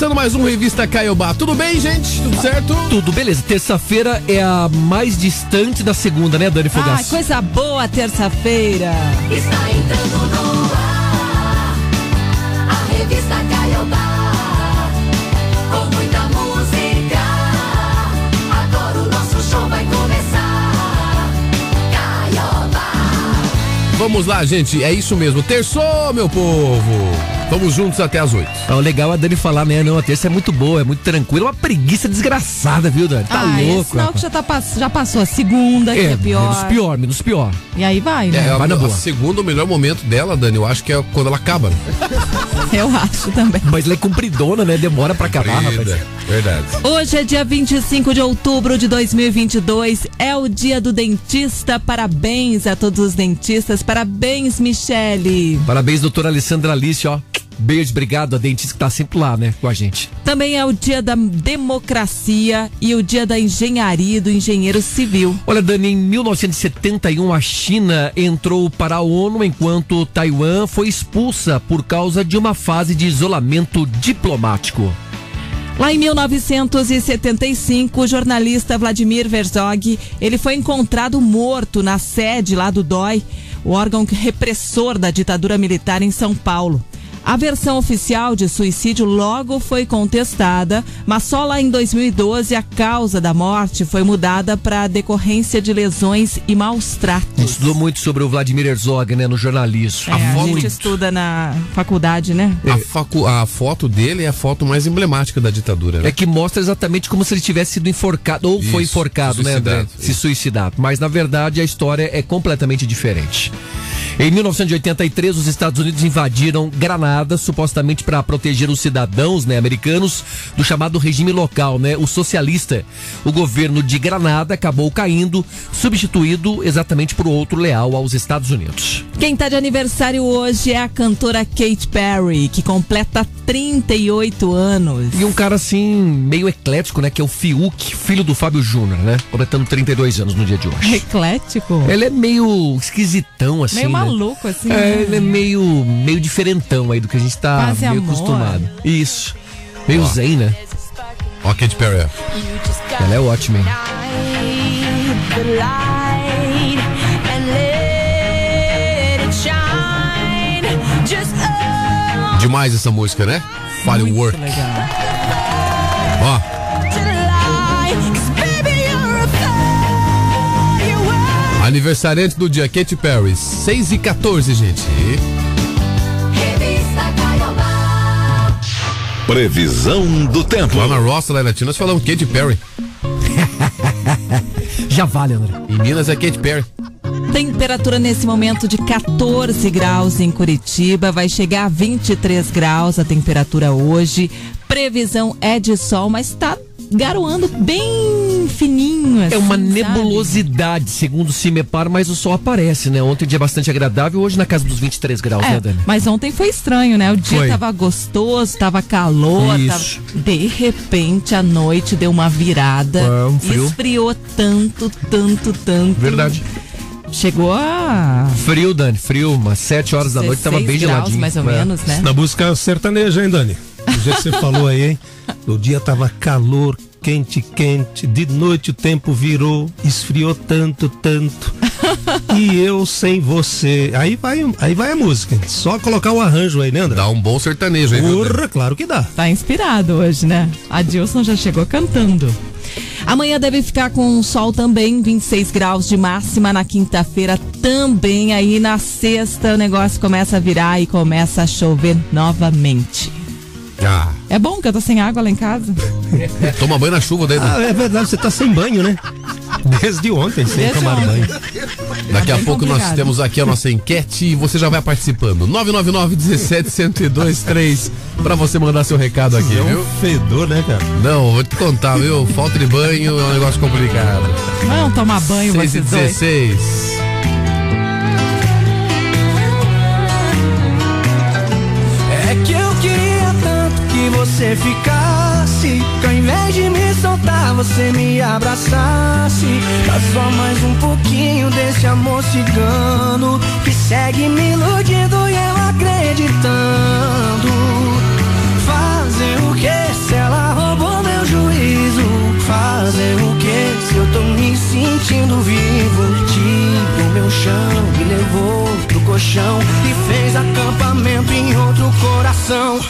começando mais um Revista Caiobá. Tudo bem, gente? Tudo certo? Tudo beleza. Terça-feira é a mais distante da segunda, né, Dani Fogaça? Ah, coisa boa terça-feira. Está entrando no ar a revista Caiobá. Com muita música. Agora o nosso show vai começar. Caiobá. Vamos lá, gente. É isso mesmo. Terçou, meu povo. Vamos juntos até as oito. É legal a Dani falar, né? Não, a terça é muito boa, é muito tranquila. Uma preguiça desgraçada, viu, Dani? Tá ah, é louco. sinal que já, tá, já passou a segunda, que é, pior. Menos pior, menos pior. E aí vai, né? É, Vai na a, a boa. segundo, o melhor momento dela, Dani, eu acho que é quando ela acaba. né? Eu acho também. Mas ela é compridona, né? Demora pra acabar, Querida, rapaz. Verdade. Hoje é dia 25 de outubro de 2022, é o dia do dentista. Parabéns a todos os dentistas. Parabéns, Michele. Parabéns, doutora Alessandra Alice, ó. Beijo, obrigado a dentista que tá sempre lá, né, com a gente. Também é o dia da democracia e o dia da engenharia e do engenheiro civil. Olha, Dani, em 1971 a China entrou para a ONU enquanto Taiwan foi expulsa por causa de uma fase de isolamento diplomático. Lá em 1975, o jornalista Vladimir Herzog, ele foi encontrado morto na sede lá do DOI, o órgão repressor da ditadura militar em São Paulo. A versão oficial de suicídio logo foi contestada, mas só lá em 2012 a causa da morte foi mudada para decorrência de lesões e maus A gente tratos. estudou muito sobre o Vladimir Herzog, né, no jornalismo. É, a foto- gente estuda na faculdade, né? A, facu- a foto dele é a foto mais emblemática da ditadura, né? É que mostra exatamente como se ele tivesse sido enforcado, ou foi Isso, enforcado, né, André? Se suicidado. Mas na verdade a história é completamente diferente. Em 1983, os Estados Unidos invadiram Granada, supostamente para proteger os cidadãos né, americanos do chamado regime local, né, o socialista. O governo de Granada acabou caindo, substituído exatamente por outro leal aos Estados Unidos. Quem tá de aniversário hoje é a cantora Kate Perry, que completa 38 anos. E um cara assim, meio eclético, né, que é o Fiuk, filho do Fábio Júnior, né, completando 32 anos no dia de hoje. Eclético. Ele é meio esquisitão, assim. Meio né? Maluco, assim. É, né? ele é meio, meio diferentão aí do que a gente tá Quase meio amor. acostumado. Isso. Meio Ó. zen, né? Ó, Kate Perry. Ela é ótima, hein? Demais essa música, né? Firework. Ó, aniversariante do dia, Kate Perry. 6 e 14, gente. Revista Caiobá. Previsão do tempo. Lá na Roça, lá em Latina, nós falamos Kate Perry. Já vale, André. Em Minas é Kate Perry. Temperatura nesse momento de 14 graus em Curitiba, vai chegar a 23 graus a temperatura hoje. Previsão é de sol, mas tá garoando bem fininho. É uma assim, sabe? nebulosidade, segundo o CIMEPAR, mas o sol aparece, né? Ontem dia bastante agradável, hoje na casa dos 23 graus, né, É, Dani? mas ontem foi estranho, né? O dia Foi. tava gostoso, tava calor, Isso. tava- de repente a noite deu uma virada, É, um frio. esfriou tanto, tanto, tanto. Verdade. Chegou a Frio, Dani, frio, umas 7 horas da noite tava 16 bem graus, geladinho. mais ou É. menos, né? Na música sertaneja, hein, Dani? Do jeito que você falou aí, hein? No dia tava calor, quente, quente. De noite o tempo virou, esfriou tanto, tanto. E eu sem você. Aí vai, aí vai a música. Só colocar o arranjo aí, né, André? Dá um bom sertanejo, hein? Porra, claro que dá. Tá inspirado hoje, né? A Dilson já chegou cantando. Amanhã deve ficar com sol também, 26 graus de máxima na quinta-feira também. Aí na sexta o negócio começa a virar e começa a chover novamente. Ah, É bom que eu tô sem água lá em casa. toma banho na chuva daí. Ah, é verdade, você tá sem banho, né? Desde ontem, sem Desde tomar ontem. banho. Daqui a bem pouco nós complicado. temos aqui a nossa enquete e você já vai participando. 999 17 102 3 pra você mandar seu recado aqui, É viu? um fedor, né, cara? Não, vou te contar, viu? Falta de banho é um negócio complicado. Vamos tomar banho 6 e vocês dois. 16. É você ficasse. Que ao invés de me soltar, você me abraçasse. Dá só mais um pouquinho desse amor cigano. Que segue me iludindo e eu acreditando. Fazer o que se ela roubou meu juízo? Fazer o que se eu tô me sentindo vivo? Tirou meu chão, me levou pro colchão e fez acampamento em outro. Coração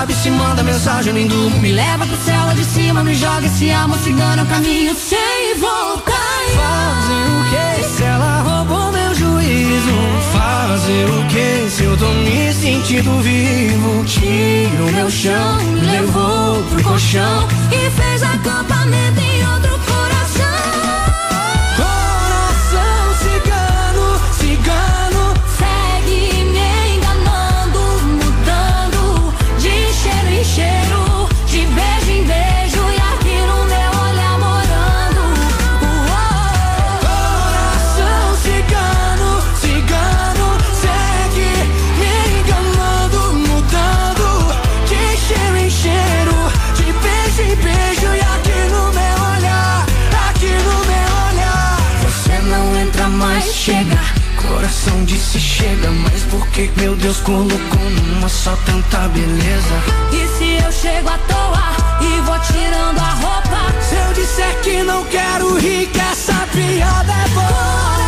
sabe se manda mensagem, nem durmo. Me leva pro céu lá de cima, me joga esse amor cigano, caminho sem voltar. Fazer o que se ela roubou meu juízo? Fazer o que se eu tô me sentindo vivo? Tiro meu chão, levou pro colchão. E fez acampamento em que meu Deus colocou numa só tanta beleza? E se eu chego à toa e vou tirando a roupa? Se eu disser que não quero rir, que essa piada é boa.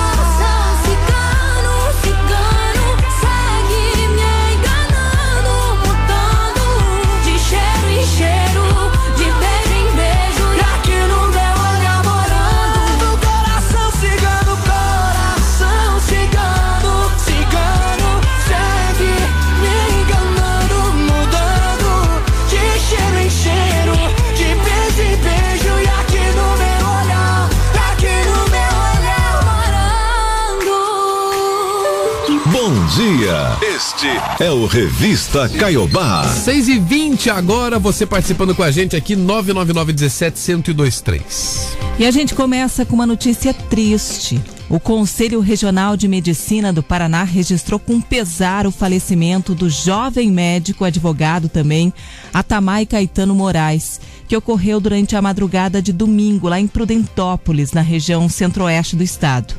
Este é o Revista Caiobá. 6 e 20 agora, você participando com a gente aqui, 999 17 1023. E a gente começa com uma notícia triste. O Conselho Regional de Medicina do Paraná registrou com pesar o falecimento do jovem médico, advogado também, Atamai Caetano Moraes, que ocorreu durante a madrugada de domingo lá em Prudentópolis, na região centro-oeste do estado.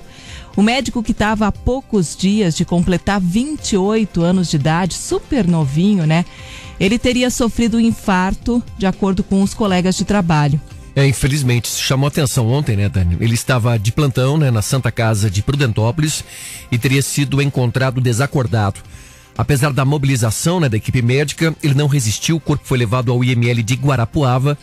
O médico que estava há poucos dias de completar 28 anos de idade, super novinho, né? Ele teria sofrido um infarto, de acordo com os colegas de trabalho. É, infelizmente, isso chamou atenção ontem, né, Dani? Ele estava de plantão, né, na Santa Casa de Prudentópolis e teria sido encontrado desacordado. Apesar da mobilização né, da equipe médica, ele não resistiu, o corpo foi levado ao IML de Guarapuava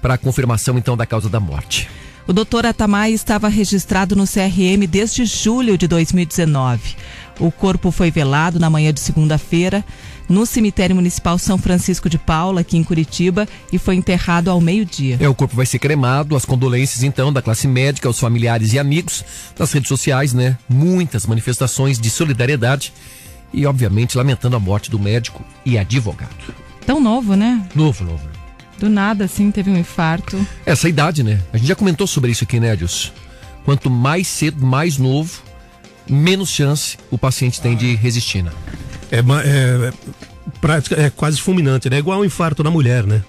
para a confirmação, então, da causa da morte. O doutor Atamai estava registrado no CRM desde julho de 2019. O corpo foi velado na manhã de segunda-feira no cemitério municipal São Francisco de Paula, aqui em Curitiba, e foi enterrado ao meio-dia. É, o corpo vai ser cremado, as condolências então da classe médica, aos familiares e amigos, nas redes sociais, né? Muitas manifestações de solidariedade e, obviamente, lamentando a morte do médico e advogado. Tão novo, né? Novo, novo. Do nada, assim, teve um infarto. Essa idade, né? A gente já comentou sobre isso aqui, né, Edilson? Quanto mais cedo, mais novo, menos chance o paciente tem de resistir, né? É, é, prática, é quase fulminante, né? É igual um infarto na mulher, né?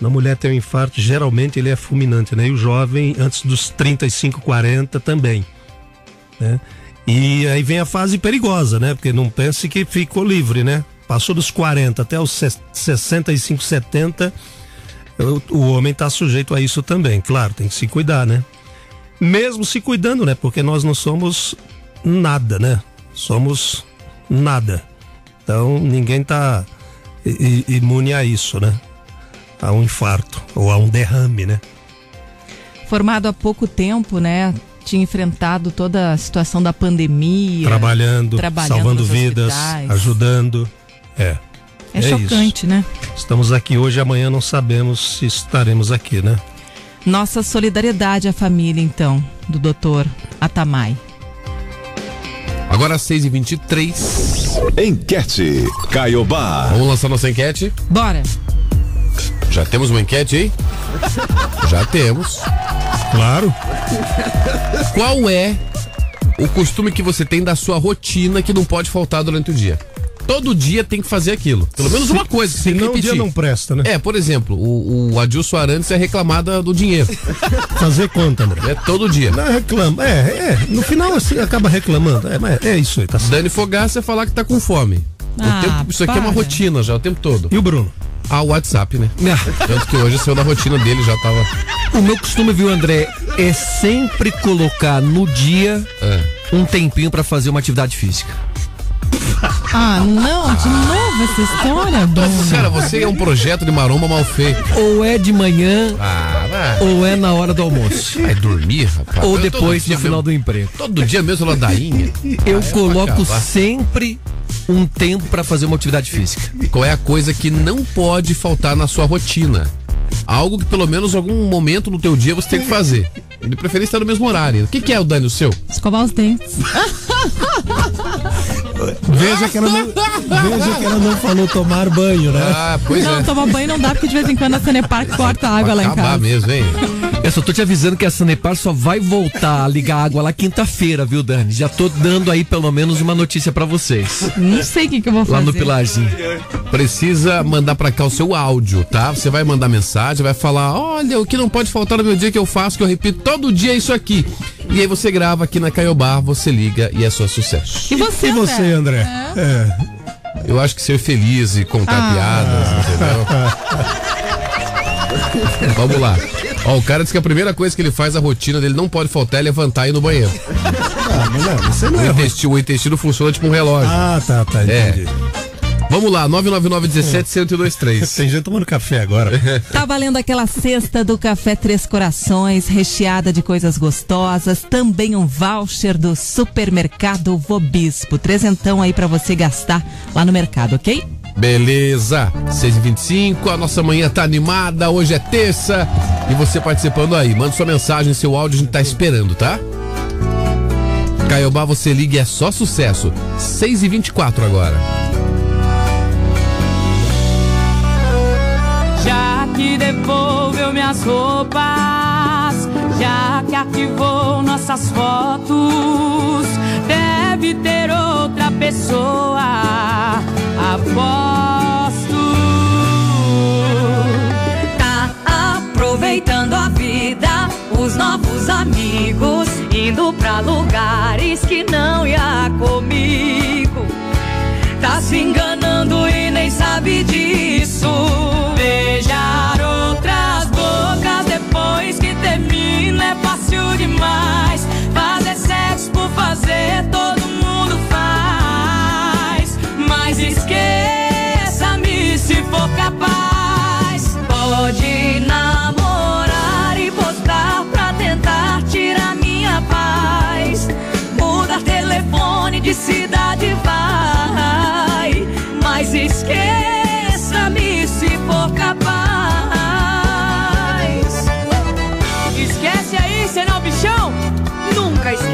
Na mulher tem um infarto, geralmente ele é fulminante, né? E o jovem, antes dos 35, 40 também, né? E aí vem a fase perigosa, né? Porque não pense que ficou livre, né? Passou dos 40 até os ses- 65, 70, o, o homem está sujeito a isso também. Claro, tem que se cuidar, né? Mesmo se cuidando, né? Porque nós não somos nada, né? Somos nada. Então ninguém tá i- imune a isso, né? A um infarto ou a um derrame, né? Formado há pouco tempo, né? Tinha enfrentado toda a situação da pandemia. Trabalhando, trabalhando salvando vidas, hospitais. ajudando. É. É, isso. chocante, né? Estamos aqui hoje, amanhã não sabemos se estaremos aqui, né? Nossa solidariedade à família, então, do doutor Atamai. Agora 6h23. Enquete Caiobá. Vamos lançar nossa enquete? Bora! Já temos uma enquete aí? Já temos. Claro. Qual é o costume que você tem da sua rotina que não pode faltar durante o dia? Todo dia tem que fazer aquilo. Pelo menos uma coisa que você tem que Senão o dia não presta, né? É, por exemplo, o, o Adilson Arantes é reclamada do dinheiro. Fazer conta, André. É todo dia. Não, reclama. É, é. No final assim, acaba reclamando. É, mas é isso aí, tá certo. Dani Fogaça é falar que tá com fome. Ah, tempo- isso aqui é uma para. rotina já, o tempo todo. E o Bruno? Ah, o WhatsApp, né? Tanto que hoje saiu da rotina dele, já tava. O meu costume, viu, André, é sempre colocar no dia É. um tempinho pra fazer uma atividade física. Ah, não, de novo essa história, Bruno. Cara, você é um projeto de maromba mal feito. Ou é de manhã, Ah, vai, ou é na hora do almoço. vai dormir, rapaz. Ou Eu depois dia no final mesmo- do emprego. Todo dia mesmo ladainha. Eu Ah, é pra coloco acabar. sempre um tempo pra fazer uma atividade física. Qual é a coisa que não pode faltar na sua rotina? Algo que pelo menos algum momento no teu dia você tem que fazer. De preferência no mesmo horário. O que, que é o Dani o seu? Escovar os dentes. Veja que ela não, veja que ela não falou tomar banho, né? Ah, pois não, é. tomar banho não dá, porque de vez em quando a Sanepar corta a água lá em Acabar casa. mesmo, hein? Eu só tô te avisando que a Sanepar só vai voltar a ligar a água lá quinta-feira, viu, Dani? Já tô dando aí pelo menos uma notícia pra vocês. Não sei o que, que eu vou fazer. Lá no Pilarzinho. Precisa mandar pra cá o seu áudio, tá? Você vai mandar mensagem, vai falar: olha, o que não pode faltar no meu dia que eu faço, que eu repito todo dia é isso aqui. E aí você grava aqui na Caiobá, você liga e é só sucesso. E você, E André? você, André? É. Eu acho que ser feliz e contar Ah. piadas, entendeu? Vamos lá. Ó, o cara diz que a primeira coisa que ele faz, a rotina dele não pode faltar é levantar e ir no banheiro. Ah, mas não, você não O é. intestino, o intestino funciona tipo um relógio. Ah, tá, tá, É. Vamos lá, 999-17-1023. Tem gente tomando café agora. Tá valendo aquela cesta do Café Três Corações, recheada de coisas gostosas. Também um voucher do supermercado Vobispo. Trezentão aí pra você gastar lá no mercado, ok? Beleza, 6h25, a nossa manhã tá animada, hoje é terça e você participando aí, manda sua mensagem, seu áudio, a gente tá esperando, tá? Caiobá, você liga e é só sucesso. 6h24 agora. Que devolveu minhas roupas, já que arquivou nossas fotos, deve ter outra pessoa. Aposto. Tá aproveitando a vida, os novos amigos, indo pra lugares que não ia comigo. Tá se enganando e nem sabe disso. Fácil demais. Fazer sexo por fazer todo mundo faz. Mas esqueça-me se for capaz. Pode namorar e postar pra tentar tirar minha paz. Mudar telefone de cidade vai. Mas esqueça-me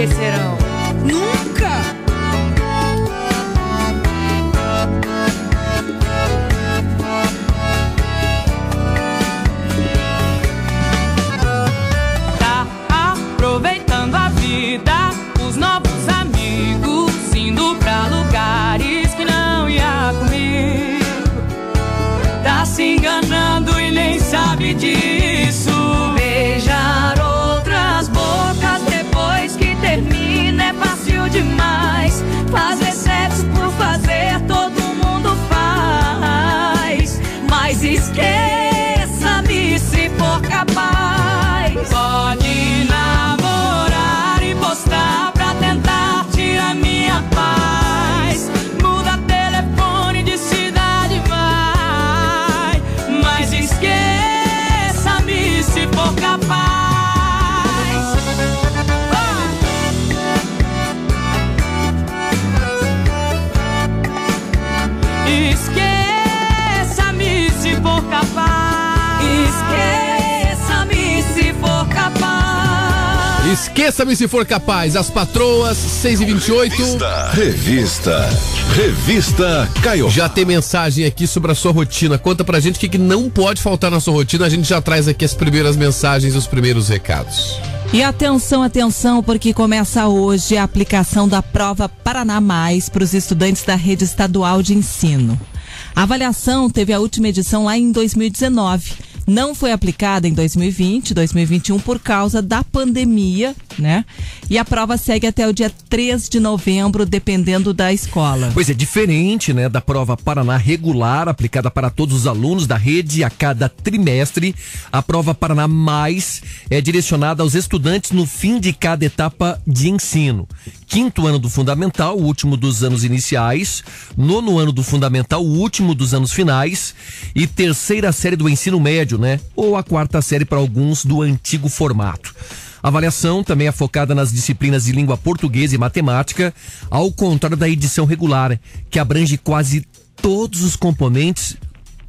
esquecerão. Nunca! Tá aproveitando a vida, os novos amigos, indo pra lugares que não ia comigo. Tá se enganando e nem sabe disso. Esqueça-me se for capaz. As patroas, 6 e 28 Revista. Revista. Revista Caiobá. Já tem mensagem aqui sobre a sua rotina. Conta pra gente o que, que não pode faltar na sua rotina. A gente já traz aqui as primeiras mensagens, os primeiros recados. E atenção, atenção, porque começa hoje a aplicação da prova Paraná Mais para os estudantes da rede estadual de ensino. A avaliação teve a última edição lá em 2019. Não foi aplicada em 2020, 2021 por causa da pandemia, né? E a prova segue até o dia 3 de novembro, dependendo da escola. Pois é, diferente, né, da prova Paraná regular, aplicada para todos os alunos da rede a cada trimestre, a prova Paraná Mais é direcionada aos estudantes no fim de cada etapa de ensino. Quinto ano do fundamental, o último dos anos iniciais, nono ano do fundamental, o último dos anos finais, e terceira série do ensino médio, né? Ou a quarta série para alguns do antigo formato. A avaliação também é focada nas disciplinas de língua portuguesa e matemática, ao contrário da edição regular, que abrange quase todos os componentes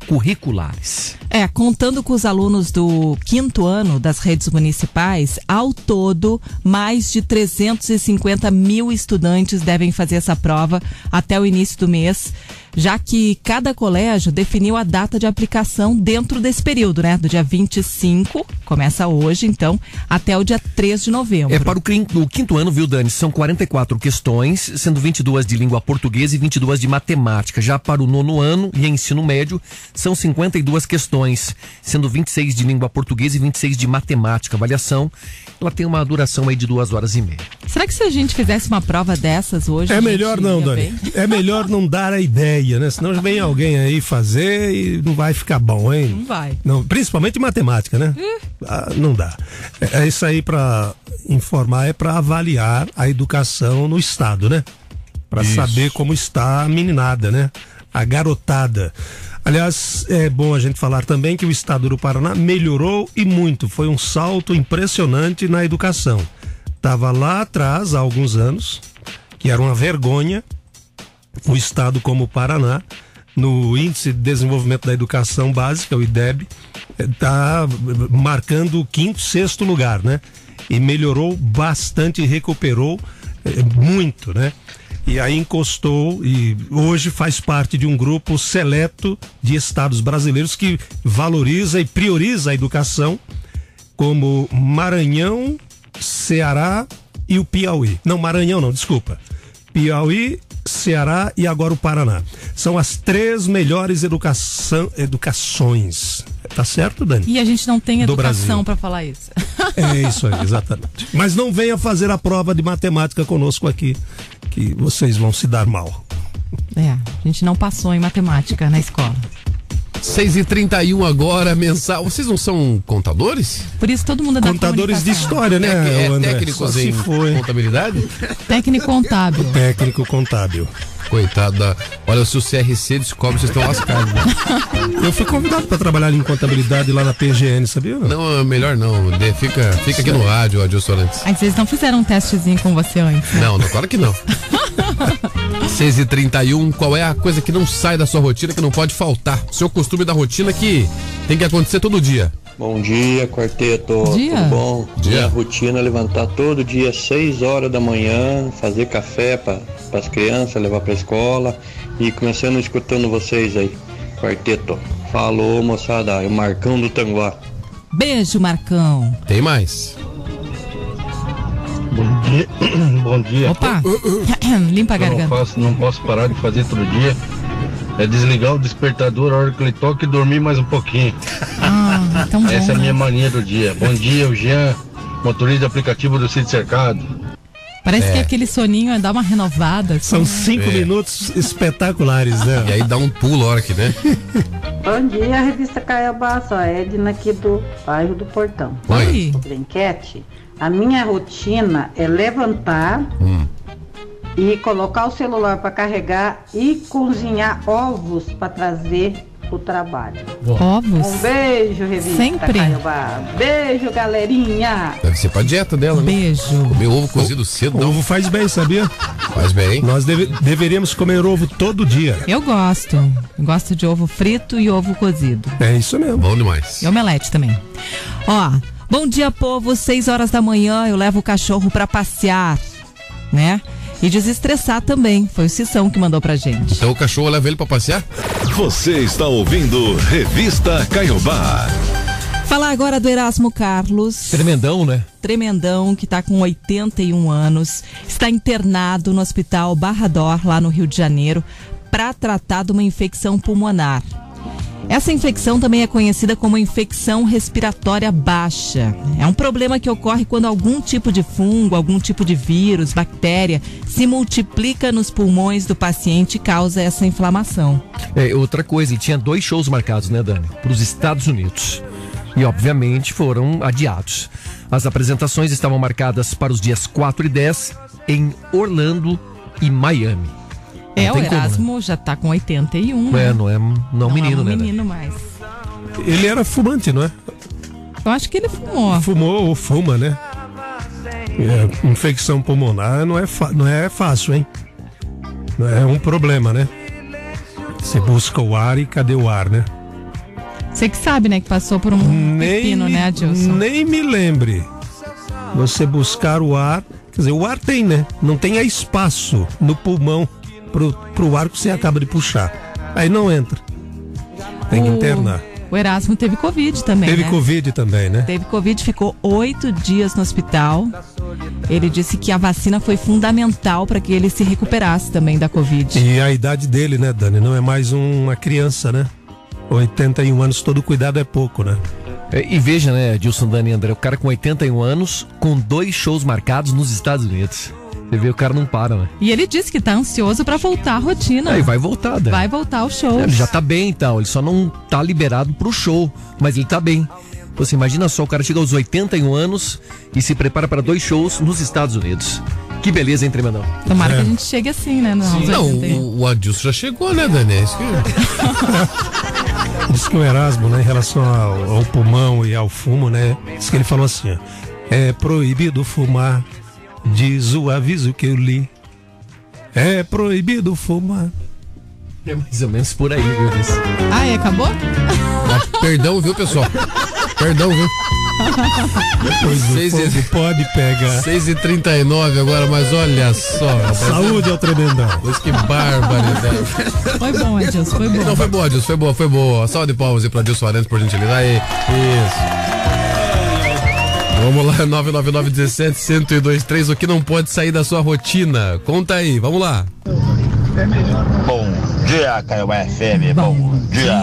curriculares. É, contando com os alunos do quinto ano das redes municipais, ao todo, mais de 350 mil estudantes devem fazer essa prova até o início do mês, já que cada colégio definiu a data de aplicação dentro desse período, né? Do dia 25, começa hoje, então, até o dia 3 de novembro. É para o, quinto ano, viu, Dani? São 44 questões, sendo 22 de língua portuguesa e 22 de matemática. Já para o nono ano e ensino médio, são 52 questões, sendo 26 de língua portuguesa e 26 de matemática. A avaliação, ela tem uma duração aí de duas horas e meia. Será que se a gente fizesse uma prova dessas hoje? É melhor não, Dani. bem? É melhor não dar a ideia, né? Senão vem alguém aí fazer e não vai ficar bom, hein? Não vai. Não, principalmente matemática, né? Ah, não dá. É, é isso aí para informar, é para avaliar a educação no estado, né? Para saber como está a meninada, né? A garotada. Aliás, é bom a gente falar também que o estado do Paraná melhorou e muito. Foi um salto impressionante na educação. Tava lá atrás, há alguns anos, que era uma vergonha o estado como o Paraná, no Índice de Desenvolvimento da Educação Básica, o IDEB, está marcando o quinto, sexto lugar, né? E melhorou bastante, recuperou eh, muito, né? E aí encostou e hoje faz parte de um grupo seleto de estados brasileiros que valoriza e prioriza a educação, como Maranhão, Ceará e o Piauí. Não, Maranhão não, desculpa. Piauí, Ceará e agora o Paraná. São as três melhores educação, educações. Tá certo, Dani? E a gente não tem Do educação para falar isso. É isso aí, exatamente. Mas não venha fazer a prova de matemática conosco aqui, que vocês vão se dar mal. É, a gente não passou em matemática na escola. 6 e 31 agora, mensal. Vocês não são contadores? Por isso todo mundo é da Contadores de história, né, é, André? técnicos Só se em foi. contabilidade? Técnico contábil. Técnico contábil. Coitada. Olha, se o CRC descobre, vocês estão lascados. né? Eu fui convidado para trabalhar em contabilidade lá na PGN, sabia? Não, é melhor não. De- Fica, fica aqui no rádio, Adilson Sorantes. Aí vocês não fizeram um testezinho com você antes. né? Não, não, claro que não. 6 e 31 qual é a coisa que não sai da sua rotina, que não pode faltar? Seu costume da rotina que tem que acontecer todo dia. Bom dia, quarteto. Dia. Tudo bom? Dia. Minha rotina é levantar todo dia às 6 horas da manhã, fazer café para as crianças, levar para escola e começando escutando vocês aí. Quarteto. Falou, moçada. É o Marcão do Tanguá. Beijo, Marcão. Tem mais. Bom dia. Bom dia. Opa! Limpa a Eu não, garganta. faço, não posso parar de fazer todo dia. É desligar o despertador a hora que ele toca e dormir mais um pouquinho. Ah, tão bom. Essa é a né? minha mania do dia. Bom dia, o Jean, motorista de aplicativo do Sítio Cercado. Parece que aquele soninho é dar uma renovada. assim, São né? cinco É. minutos espetaculares, né? E aí dá um pulo a hora que, né? Bom dia, revista Caiobá, a Edna aqui do bairro do Portão. Oi. Sobre a enquete, a minha rotina é levantar e colocar o celular para carregar e cozinhar ovos para trazer o trabalho. Ovos. Um beijo, revista Sempre. Caiobá. Beijo, galerinha. Deve ser pra dieta dela, né? Beijo. Comer ovo cozido cedo, não Ovo faz bem, sabia? faz bem. Nós deve- deveríamos comer ovo todo dia. Eu gosto. Eu gosto de ovo frito e ovo cozido. É isso mesmo. Bom demais. E omelete também. Ó, Bom dia, povo. Seis horas da manhã eu levo o cachorro pra passear, né? E desestressar também. Foi o Cissão que mandou pra gente. Então o cachorro leva ele pra passear? Você está ouvindo Revista Caiobá. Falar agora do Erasmo Carlos. Tremendão, né? Tremendão, que está com 81 anos, está internado no Hospital Barrador, lá no Rio de Janeiro, para tratar de uma infecção pulmonar. Essa infecção também é conhecida como infecção respiratória baixa. É um problema que ocorre quando algum tipo de fungo, algum tipo de vírus, bactéria se multiplica nos pulmões do paciente e causa essa inflamação. É, outra coisa, ele tinha dois shows marcados, né, Dani? Para os Estados Unidos. E, obviamente, foram adiados. As apresentações estavam marcadas para os dias 4 e 10 em Orlando e Miami. É, Não o tem como, né? Erasmo já está com 81. É, né? não é, não é um menino, é um né? Dani? menino mais. Ele era fumante, não é? Eu acho que ele fumou. Fumou ou fuma, né? É, infecção pulmonar não é, não é fácil, hein? Não É um problema, né? Você busca o ar e cadê o ar, né? Você que sabe, né, que passou por um pepino, né, Adilson? nem me lembre. Você buscar o ar. Quer dizer, o ar tem, né? Não tem espaço no pulmão pro, pro ar que você acaba de puxar. Aí não entra. Tem que O- internar. O Erasmo teve Covid também, Teve né? Covid também, né? Teve Covid, ficou oito dias no hospital. Ele disse que a vacina foi fundamental para que ele se recuperasse também da Covid. E a idade dele, né, Dani? Não é mais uma criança, né? 81 anos, todo cuidado é pouco, né? É, E veja, né, Dilson Dani e André, o cara com 81 anos, com dois shows marcados nos Estados Unidos. Você vê, o cara não para, né? E ele disse que tá ansioso para voltar à rotina. Aí vai voltar, Dani. Vai voltar ao show. É, Ele já tá bem e tal, ele só não tá liberado pro show, mas ele tá bem. Você imagina só, o cara chega aos 81 anos e se prepara para dois shows nos Estados Unidos. Que beleza, hein, Tremendão? Tomara É. que a gente chegue assim, né? Não, Não, o, o Adilson já chegou, né, Dani? É isso que- Diz que o Erasmo, né, em relação ao, ao pulmão e ao fumo, né? Diz que ele falou assim: ó, é proibido fumar, diz o aviso que eu li. É proibido fumar. É mais ou menos por aí, viu? Ah, e acabou? Ah, Perdão, viu, pessoal? Perdão, viu? Depois do Seis e- fogo pode pegar. 6h39 agora, mas olha só. rapaz. Saúde ao tremendão. Mas que barbaridade. Foi bom, Adilson, foi bom. Não, foi boa, Adilson, foi boa, foi boa. Salve de palmas aí pra Adilson Arantes, por gentileza. Aí, isso. Vamos lá, 999-17-1023, o que não pode sair da sua rotina? Conta aí, vamos lá. Bom dia, Caio FM. Bom, dia.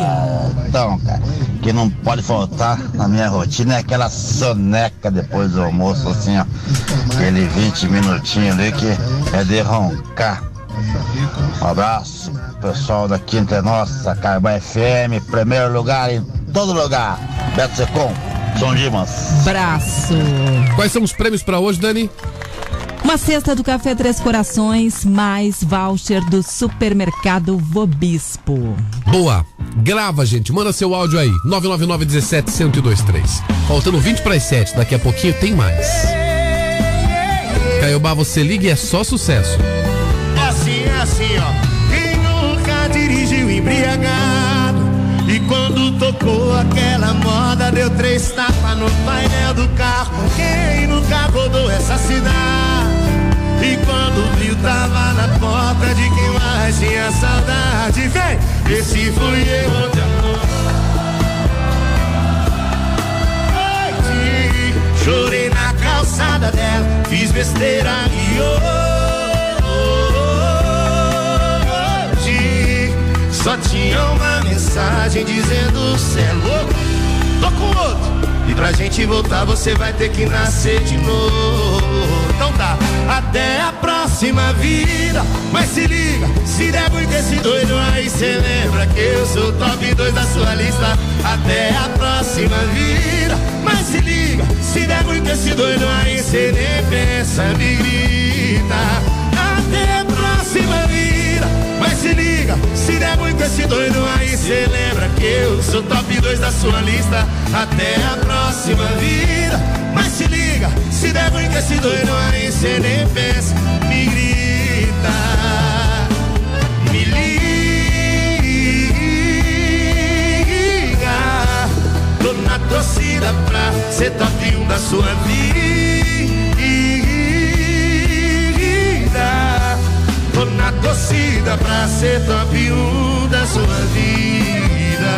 Então, cara, que não pode faltar na minha rotina é aquela soneca depois do almoço, assim, ó. Aquele 20 minutinhos ali que é de roncar. Um abraço, pessoal da Quinta é Nossa, Caio FM, primeiro lugar em todo lugar. Beto Secom, São Dimas. Braço. Quais são os prêmios pra hoje, Dani? Uma cesta do Café Três Corações, mais voucher do supermercado Vobispo. Boa. Grava, gente. Manda seu áudio aí. 999-17-1023. Faltando 20 para as 7. Daqui a pouquinho tem mais. Caiobá, você liga e é só sucesso. Assim, é assim, ó. Quem nunca dirigiu embriagado? Quando tocou aquela moda, deu três tapas no painel do carro. Quem nunca rodou essa cidade? E quando viu, tava na porta de quem mais tinha saudade. Vem, esse fui eu à noite. Chorei na calçada dela, fiz besteira e hoje só tinha uma mensagem dizendo cê é louco, tô com outro. E pra gente voltar você vai ter que nascer de novo. Então tá, até a próxima vida. Mas se liga, se der muito esse doido aí, cê lembra que eu sou top 2 da sua lista. Até a próxima vida. Mas se liga, se der muito esse doido aí, cê nem pensa, me grita. Até a próxima vida. Mas se liga, se der muito esse doido aí, cê lembra que eu sou top 2 da sua lista. Até a próxima vida. Mas se liga, se der muito esse doido aí, cê nem pensa, me grita. Me liga, tô na torcida pra ser top 1 da sua vida. Tô na torcida pra ser top 1 da sua vida.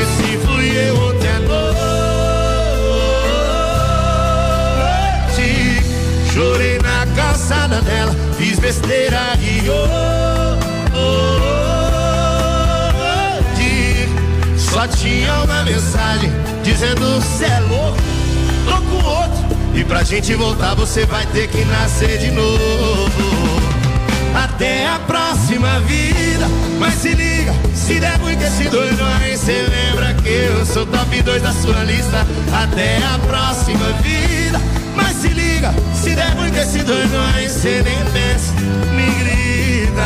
Esse fui eu ontem à noite. Chorei na calçada dela, fiz besteira e hoje só tinha uma mensagem dizendo cê é louco, tô com outro. E pra gente voltar você vai ter que nascer de novo. Até a próxima vida. Mas se liga, se der muito esse doido aí, cê lembra que eu sou top 2 da sua lista. Até a próxima vida. Mas se liga, se der muito esse doido aí, cê nem pensa, me grita.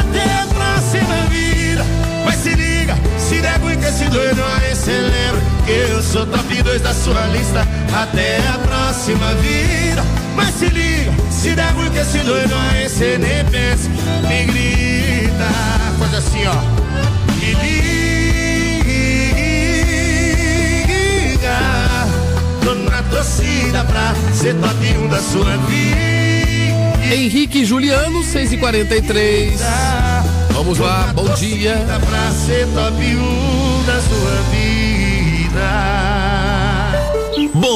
Até a próxima vida. Mas se liga, se der muito esse doido aí, cê lembra eu sou top 2 da sua lista. Até a próxima vida. Mas se liga, se der muito esse doido aí, cê nem pensa, me grita. Faz assim, ó. Me liga. Tô na torcida pra ser top 1 da sua vida. Henrique Juliano, 6 e 43 Vamos lá, bom dia. Pra ser top 1 da sua vida.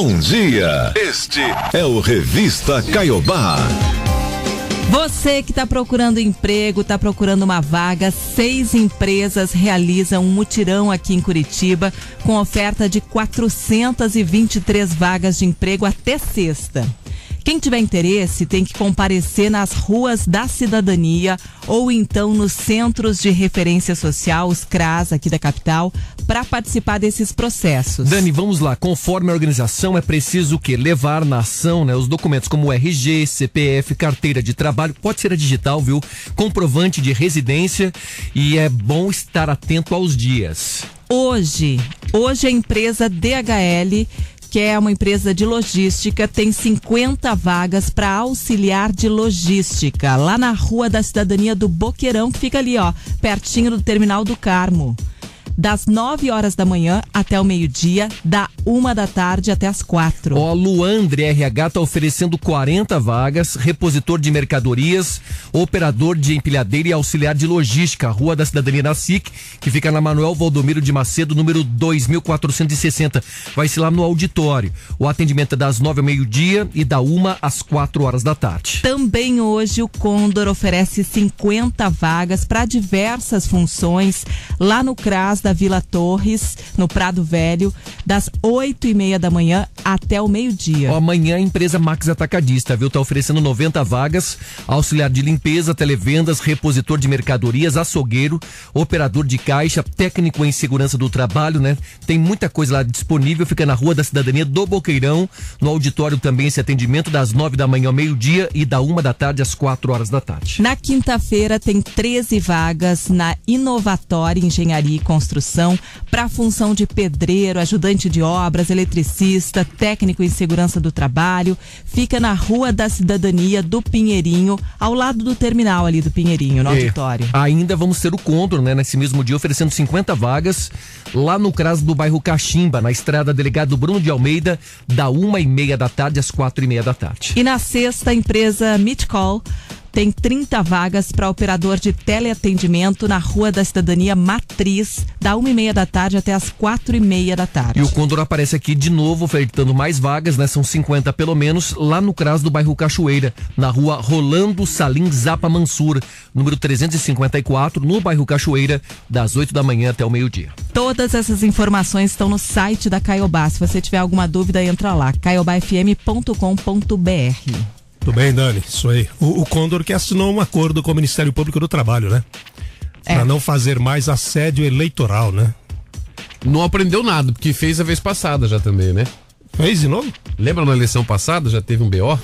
Bom dia. Este é o Revista Caiobá. Você que está procurando emprego, está procurando uma vaga, seis empresas realizam um mutirão aqui em Curitiba com oferta de 423 vagas de emprego até sexta. Quem tiver interesse tem que comparecer nas ruas da cidadania ou então nos centros de referência social, os CRAS aqui da capital, para participar desses processos. Dani, vamos lá. Conforme a organização, é preciso o quê? Levar na ação né, os documentos como RG, CPF, carteira de trabalho, pode ser a digital, viu? Comprovante de residência e é bom estar atento aos dias. Hoje, hoje a empresa DHL, que é uma empresa de logística, tem 50 vagas para auxiliar de logística, lá na Rua da Cidadania do Boqueirão, que fica ali, ó, pertinho do Terminal do Carmo. Das 9 horas da manhã até o meio-dia, da uma da tarde até as quatro. Ó, Luandre RH tá oferecendo 40 vagas, repositor de mercadorias, operador de empilhadeira e auxiliar de logística, Rua da Cidadania na SIC, que fica na Manuel Valdomiro de Macedo, número 2460. Vai ser lá no auditório. O atendimento é das 9 ao meio-dia e da uma às 4 horas da tarde. Também hoje o Condor oferece 50 vagas para diversas funções lá no CRAS da Vila Torres, no Prado Velho, das 8 e meia da manhã até o meio-dia. Amanhã a empresa Max Atacadista, viu? Tá oferecendo 90 vagas, auxiliar de limpeza, televendas, repositor de mercadorias, açougueiro, operador de caixa, técnico em segurança do trabalho, né? Tem muita coisa lá disponível, fica na Rua da Cidadania do Boqueirão, no auditório também esse atendimento das 9 da manhã ao meio-dia e da uma da tarde às 4 horas da tarde. Na quinta-feira tem 13 vagas na Inovatória Engenharia e Construção para a função de pedreiro, ajudante de obras, eletricista, técnico em segurança do trabalho. Fica na Rua da Cidadania do Pinheirinho, ao lado do terminal ali do Pinheirinho, no É. auditório. Ainda vamos ter o Condor, né? Nesse mesmo dia, oferecendo 50 vagas lá no CRAS do bairro Caximba, na estrada Delegado Bruno de Almeida, da uma e meia da tarde às quatro e meia da tarde. E na sexta, a empresa Midcall tem 30 vagas para operador de teleatendimento na Rua da Cidadania Matriz, da uma e meia da tarde até as quatro e meia da tarde. E o Condor aparece aqui de novo, ofertando mais vagas, né? São 50 pelo menos, lá no CRAS do bairro Cachoeira, na rua Rolando Salim Zapa Mansur, número 354, no bairro Cachoeira, das 8 da manhã até o meio-dia. Todas essas informações estão no site da Caiobá. Se você tiver alguma dúvida, entra lá, caiobafm.com.br. Tudo bem, Dani, isso aí. O, o Condor que assinou um acordo com o Ministério Público do Trabalho, né? É. Pra não fazer mais assédio eleitoral, né? Não aprendeu nada, porque fez a vez passada já também, né? Fez de novo? Lembra na eleição passada? Já teve um BO?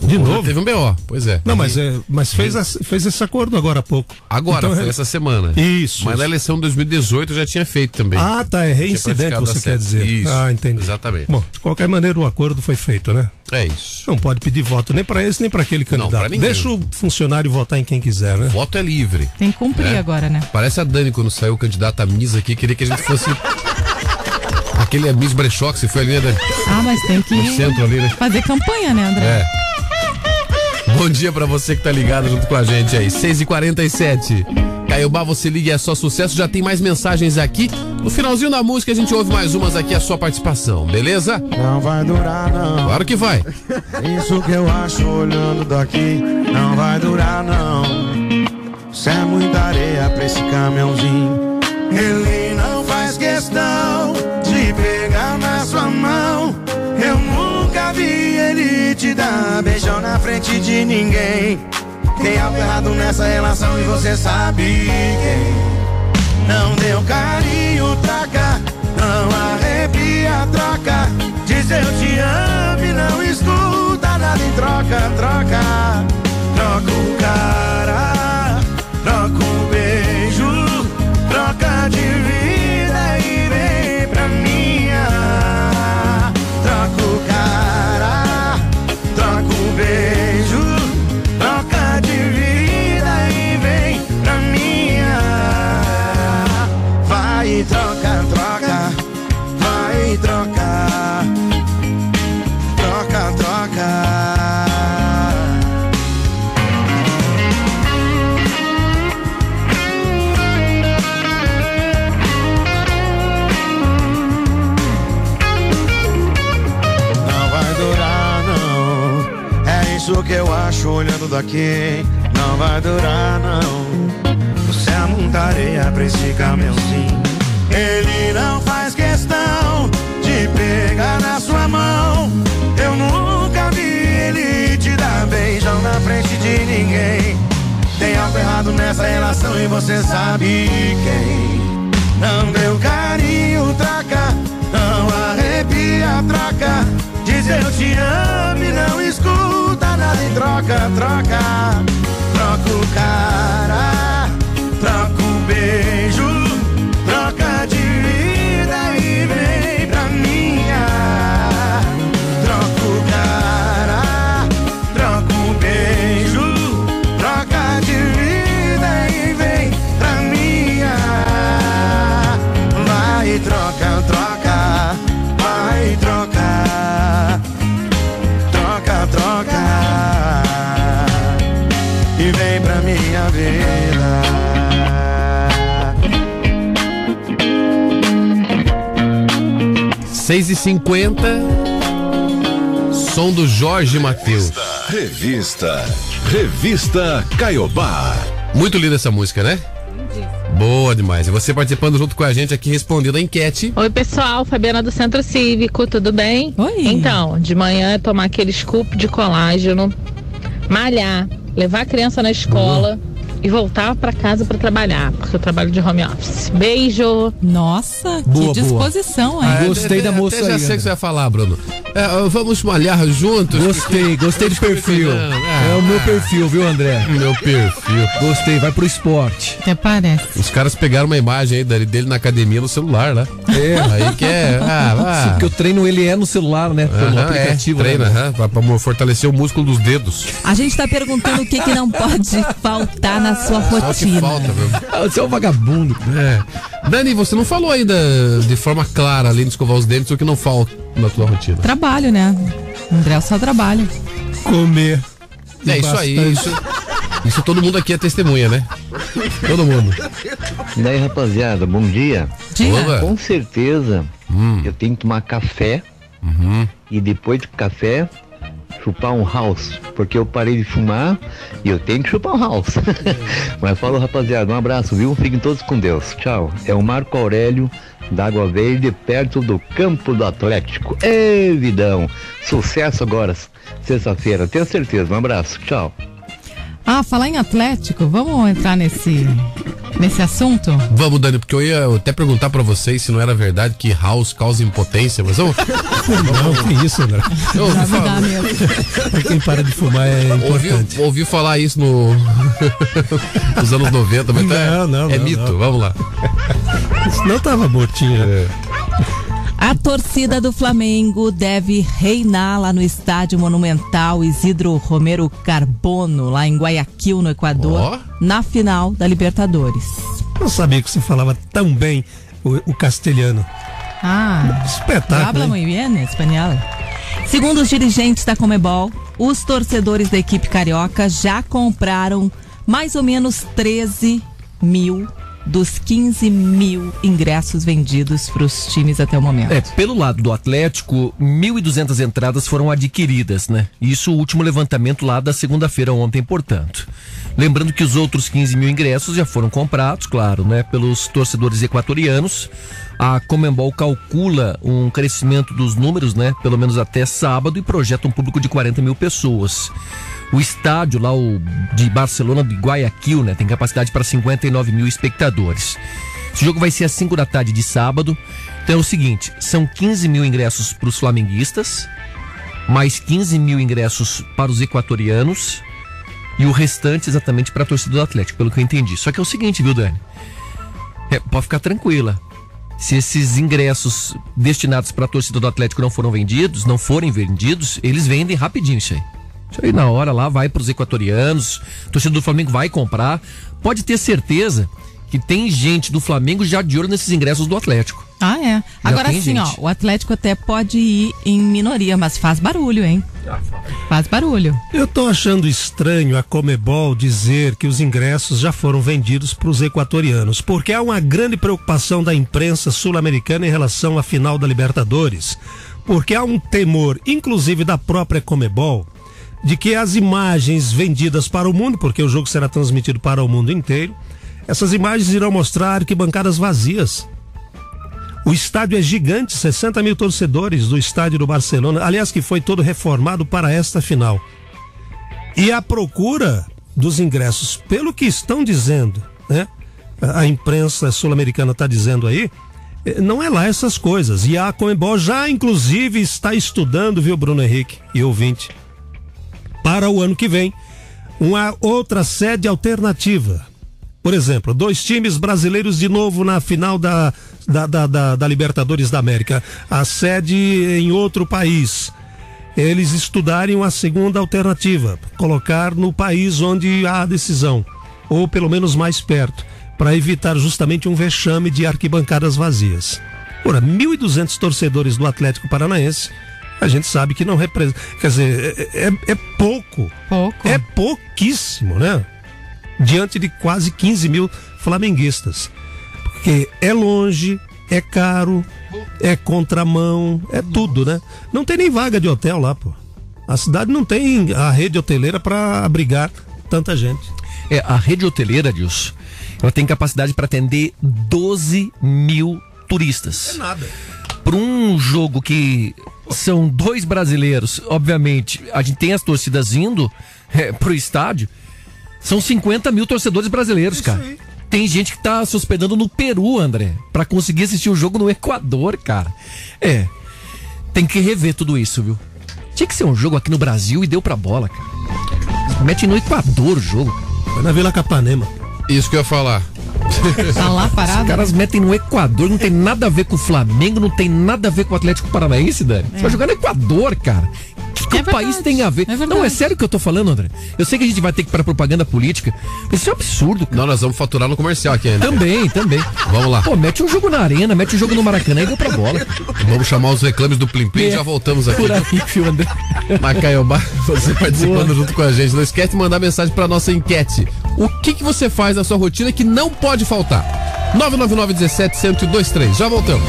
De novo? Teve um BO, pois é. Não, mas, é, mas fez, as- fez esse acordo agora há pouco. Agora, Então, foi é- essa semana. Isso, Mas isso. na eleição de 2018 já tinha feito também. Ah, tá, é reincidente, você quer dizer. Isso. Ah, entendi. Exatamente. Bom, de qualquer maneira, o acordo foi feito, né? É isso. Não pode pedir voto nem pra esse nem pra aquele candidato. pra ninguém. Deixa o funcionário votar em quem quiser, né? Voto é livre. Tem que cumprir É. agora, né? Parece a Dani quando saiu o candidato a Miss aqui, queria que a gente fosse. Aquele é Miss Brechó que você foi ali, né, Dani? Ah, mas tem que No centro ali, né? fazer campanha, né, André? É. Bom dia pra você que tá ligado junto com a gente aí. 6h47. Caiobá, você liga e é só sucesso. Já tem mais mensagens aqui. No finalzinho da música a gente ouve mais umas aqui, a sua participação, beleza? Não vai durar, não. Claro que vai. Isso que eu acho olhando daqui não vai durar não. Isso é muita areia pra esse caminhãozinho. Ele beijão na frente de ninguém. Tem algo errado nessa relação e você sabe quem. Não deu carinho, traca. Não arrepia, troca. Diz eu te amo e não escuta nada em troca, troca. Troca o cara, que eu acho olhando daqui. Não vai durar, não. Você é areia pra esse caminhãozinho. Ele não faz questão de pegar na sua mão. Eu nunca vi ele te dar beijão na frente de ninguém. Tem algo errado nessa relação e você sabe quem. Não deu carinho, traca. Não arrepia, troca. Diz eu te amo e não escuta nada em troca, troca. Troca o cara, 6 e 50 Som do Jorge Matheus. Revista. Revista Caiobá. Muito linda essa música, né? Boa demais. E você participando junto com a gente aqui, respondendo a enquete. Oi, pessoal, Fabiana do Centro Cívico, tudo bem? Oi. Então, de manhã é tomar aquele scoop de colágeno, malhar, levar a criança na escola e voltar pra casa pra trabalhar, porque eu trabalho de home office. Beijo. Nossa, Boa, que boa. disposição, hein? Ah, Gostei até- da moça até já aí, sei o que você vai falar, Bruno. É, vamos malhar juntos? Gostei, gostei do perfil. Ah, É o meu perfil, viu, André? Meu perfil. Gostei, vai pro esporte. Até parece. Os caras pegaram uma imagem aí dele, na academia no celular, né? É. Aí que é. Ah, ah. Porque o treino ele é no celular, né? Pelo Aham, aplicativo. é, treina, né? aham, pra, pra fortalecer o músculo dos dedos. A gente tá perguntando o que, que não pode faltar na sua Só o que rotina. falta, viu? Ah, Você é um vagabundo. É. Dani, você não falou ainda de forma clara, além de escovar os dentes, o que não falta na tua rotina. Trabalho, né? André só trabalha. Comer. É isso aí, bastante. isso, isso todo mundo aqui é testemunha, né? Todo mundo. E daí, rapaziada, bom dia. Dia. Com certeza Hum. eu tenho que tomar café Uhum. e depois do café chupar um house, porque eu parei de fumar e eu tenho que chupar um house. Mas falou, rapaziada, um abraço, viu? Fiquem todos com Deus. Tchau. É o Marco Aurélio da Água Verde, perto do Campo do Atlético. Ê, vidão! Sucesso agora, sexta-feira, tenho certeza. Um abraço, tchau. Ah, falar em Atlético, vamos entrar nesse, nesse assunto? Vamos, Dani, porque eu ia até perguntar pra vocês se não era verdade que House causa impotência, mas vamos. Não, que isso, André. Eu ouvi, falar, Pra quem para de fumar é ouvi, importante. ouvi falar isso no... nos anos 90, mas tá- Não, não, é não, mito, não. vamos lá. Senão tava mortinho. É. A torcida do Flamengo deve reinar lá no estádio monumental Isidro Romero Carbono, lá em Guayaquil, no Equador, na final da Libertadores. Não sabia que você falava tão bem o, o castelhano. Ah, Espetáculo. Habla muy bien espanhol. Segundo os dirigentes da Comebol, os torcedores da equipe carioca já compraram mais ou menos 13 mil dos 15 mil ingressos vendidos para os times até o momento. É, pelo lado do Atlético, 1.200 entradas foram adquiridas, né? Isso o último levantamento lá da segunda-feira ontem, portanto. Lembrando que os outros 15 mil ingressos já foram comprados, claro, né? Pelos torcedores equatorianos. A Comembol calcula um crescimento dos números, né? Pelo menos até sábado e projeta um público de 40 mil pessoas. O estádio lá o de Barcelona de Guayaquil, né? Tem capacidade para 59 mil espectadores. Esse jogo vai ser às 5 da tarde de sábado. Então é o seguinte: são 15 mil ingressos para os flamenguistas, mais 15 mil ingressos para os equatorianos e o restante exatamente para a torcida do Atlético, pelo que eu entendi. Só que é o seguinte, viu, Dani? É, pode ficar tranquila. Se esses ingressos destinados para a torcida do Atlético não foram vendidos, não forem vendidos, eles vendem rapidinho isso aí. Isso aí na hora lá vai para os equatorianos, a torcida do Flamengo vai comprar. Pode ter certeza que tem gente do Flamengo já de olho nesses ingressos do Atlético. ah é. Agora tem sim, ó, o Atlético até pode ir em minoria, mas faz barulho, hein? Faz barulho. Eu tô achando estranho a Comebol dizer que os ingressos já foram vendidos para os equatorianos, porque há uma grande preocupação da imprensa sul-americana em relação à final da Libertadores, porque há um temor, inclusive da própria Comebol, de que as imagens vendidas para o mundo, porque o jogo será transmitido para o mundo inteiro, essas imagens irão mostrar arquibancadas vazias. O estádio é gigante, 60 mil torcedores do estádio do Barcelona, aliás, que foi todo reformado para esta final. E a procura dos ingressos, pelo que estão dizendo, né? A a imprensa sul-americana está dizendo aí, eh, não é lá essas coisas. E a Comembol já, inclusive, está estudando, viu, Bruno Henrique e ouvinte, para o ano que vem, uma outra sede alternativa. Por exemplo, dois times brasileiros de novo na final da, da, da, da- da Libertadores da América. A sede em outro país. Eles estudarem uma segunda alternativa, colocar no país onde há a decisão, ou pelo menos mais perto, para evitar justamente um vexame de arquibancadas vazias. Ora, 1.200 torcedores do Atlético Paranaense, a gente sabe que não representa. Quer dizer, é, é- é pouco. Pouco. É pouquíssimo, né? Diante de quase 15 mil flamenguistas. Porque é longe, é caro, é contramão, é tudo, né? Não tem nem vaga de hotel lá, pô. A cidade não tem a rede hoteleira para abrigar tanta gente. É, a rede hoteleira, Dilson, ela tem capacidade para atender 12 mil turistas. É nada. Para um jogo que são dois brasileiros, obviamente, a gente tem as torcidas indo é, pro estádio, são 50 mil torcedores brasileiros, cara. Tem gente que tá se hospedando no Peru, André, para conseguir assistir o jogo no Equador, cara. É, tem que rever tudo isso, viu? Tinha que ser um jogo aqui no Brasil e deu pra bola, cara. Mete no Equador o jogo. Foi na Vila Capanema. Isso que eu ia falar. Tá lá parado. Os caras metem no Equador, não tem nada a ver com o Flamengo, não tem nada a ver com o Atlético Paranaense, Dani. Você vai jogar no Equador, cara. Que, que o país tem a ver? não, é sério que eu tô falando, André. Eu sei que a gente vai ter que ir pra propaganda política, isso é um absurdo, cara. Não, nós vamos faturar no comercial aqui ainda. Também, também. Vamos lá. Pô, mete um jogo na arena, mete um jogo no Maracanã e deu pra bola. Vamos chamar os reclames do Plim Plim e É. já voltamos aqui. Por aí, fio, André. Macaiobá, você participando junto com a gente. Não esquece de mandar mensagem pra nossa enquete. O que, que você faz na sua rotina que não pode faltar? 999 17 1023. Já voltamos.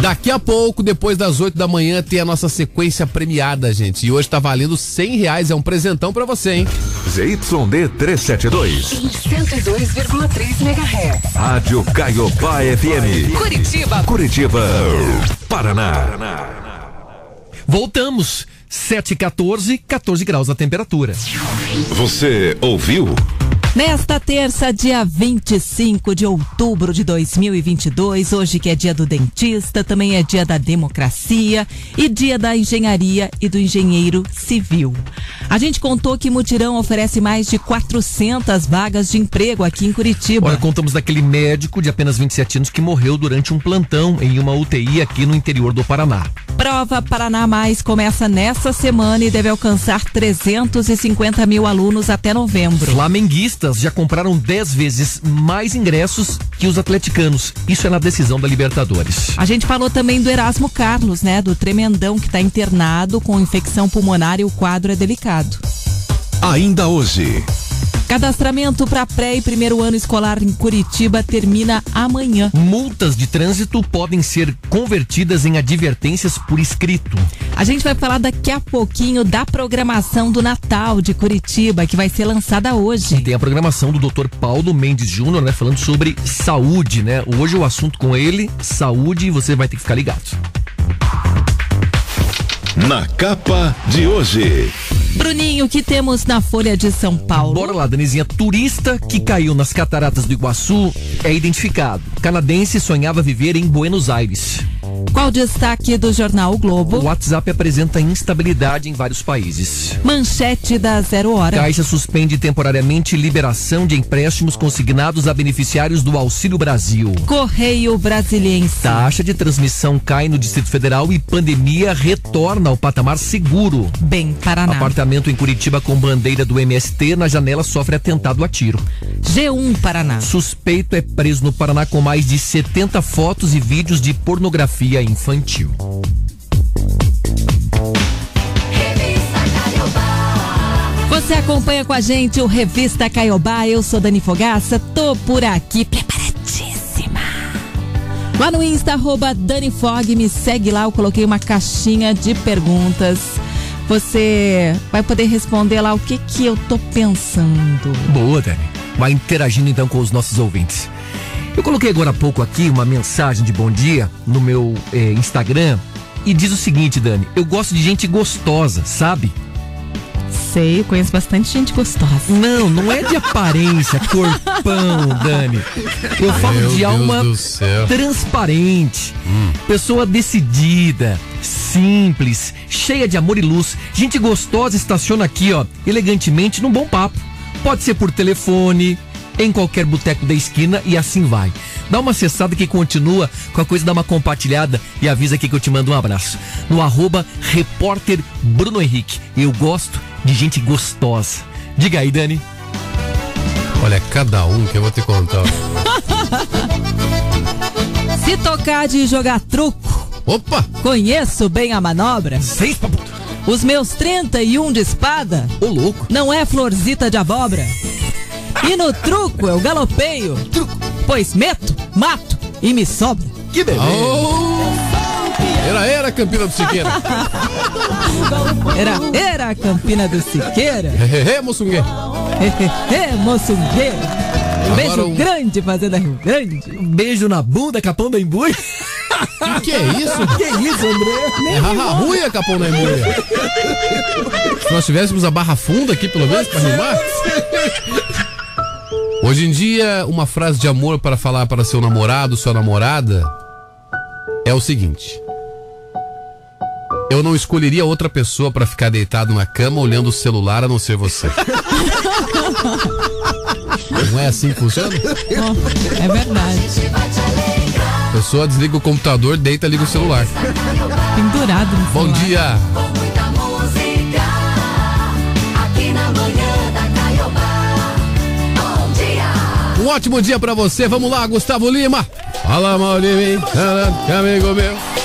Daqui a pouco, depois das 8 da manhã, tem a nossa sequência premiada, gente. E hoje tá valendo 100 reais. É um presentão pra você, hein? ZYD 372. Em 102,3 MHz. Rádio Caiobá FM. Curitiba. Curitiba. Paraná. Voltamos. 7 e 14, 14 graus a temperatura. Você ouviu? Nesta terça, dia 25 de outubro de 2022, hoje que é dia do dentista, também é dia da democracia e dia da engenharia e do engenheiro civil. A gente contou que Mutirão oferece mais de 400 vagas de emprego aqui em Curitiba. Olha, contamos daquele médico de apenas 27 anos que morreu durante um plantão em uma UTI aqui no interior do Paraná. Prova Paraná Mais começa nessa semana e deve alcançar 350 mil alunos até novembro. Já compraram 10 vezes mais ingressos que os atleticanos. Isso é na decisão da Libertadores. A gente falou também do Erasmo Carlos, né? Do tremendão que está internado com infecção pulmonar e o quadro é delicado. Ainda hoje. Cadastramento para pré e primeiro ano escolar em Curitiba termina amanhã. Multas de trânsito podem ser convertidas em advertências por escrito. A gente vai falar daqui a pouquinho da programação do Natal de Curitiba, que vai ser lançada hoje. Tem a programação do Dr. Paulo Mendes Júnior, né, falando sobre saúde, né? Hoje o assunto com ele, saúde, e você vai ter que ficar ligado. Na capa de hoje. Bruninho, o que temos na Folha de São Paulo? Bora lá, Danizinha. Turista que caiu nas cataratas do Iguaçu é identificado. Canadense sonhava viver em Buenos Aires. Qual o destaque do jornal o Globo? O WhatsApp apresenta instabilidade em vários países. Manchete da Zero Hora. Caixa suspende temporariamente liberação de empréstimos consignados a beneficiários do Auxílio Brasil. Correio Brasiliense. Taxa de transmissão cai no Distrito Federal e pandemia retorna ao patamar seguro. Bem, Paraná. Apartamento em Curitiba com bandeira do MST na janela sofre atentado a tiro. G1 Paraná. Suspeito é preso no Paraná com mais de 70 fotos e vídeos de pornografia infantil. Você acompanha com a gente o Revista Caiobá. Eu sou Dani Fogaça, tô por aqui preparadíssima. Lá no Insta, arroba Dani Fog, me segue lá. Eu coloquei uma caixinha de perguntas. Você vai poder responder lá o que que eu tô pensando. Boa, Dani. Vai interagindo então com os nossos ouvintes. Eu coloquei agora há pouco aqui uma mensagem de bom dia no meu eh, Instagram e diz o seguinte, Dani. Eu gosto de gente gostosa, sabe? Sei, eu conheço bastante gente gostosa. Não, não é de aparência, corpão, Dani. Eu falo Meu de Deus alma transparente, pessoa decidida, simples, cheia de amor e luz. Gente gostosa estaciona aqui, ó, elegantemente num bom papo. Pode ser por telefone, em qualquer boteco da esquina e assim vai. Dá uma acessada que continua com a coisa, dá uma compartilhada e avisa aqui que eu te mando um abraço. No arroba repórter Bruno Henrique. Eu gosto de gente gostosa. Diga aí, Dani. Olha, cada um que eu vou te contar. Se tocar de jogar truco. Opa! Conheço bem a manobra. Seis pra Os meus 31 de espada. Ô, louco. Não é florzita de abóbora. E no truco eu galopeio. Pois meto, mato e me sobra. Que Era, era Campina do Siqueira. Era, era a Campina do Siqueira. Hehehe, moçungue. É, moçungueiro. Um beijo um- grande, Fazenda Rio Grande. Um beijo na bunda, capão da embui. Que que é isso? Que isso, André? É raruia, capão da emulha. Se nós tivéssemos a barra funda aqui, pelo menos, pra rimar. Hoje em dia, uma frase de amor para falar para seu namorado, sua namorada, é o seguinte. Eu não escolheria outra pessoa para ficar deitado na cama olhando o celular a não ser você. Não é assim que funciona? É verdade. A pessoa desliga o computador, deita, liga o celular. Pendurado no Bom celular. dia. Muita música aqui na manhã da Caiobá. Bom dia. Um ótimo dia pra você. Vamos lá, Gustavo Lima. Fala que amigo meu.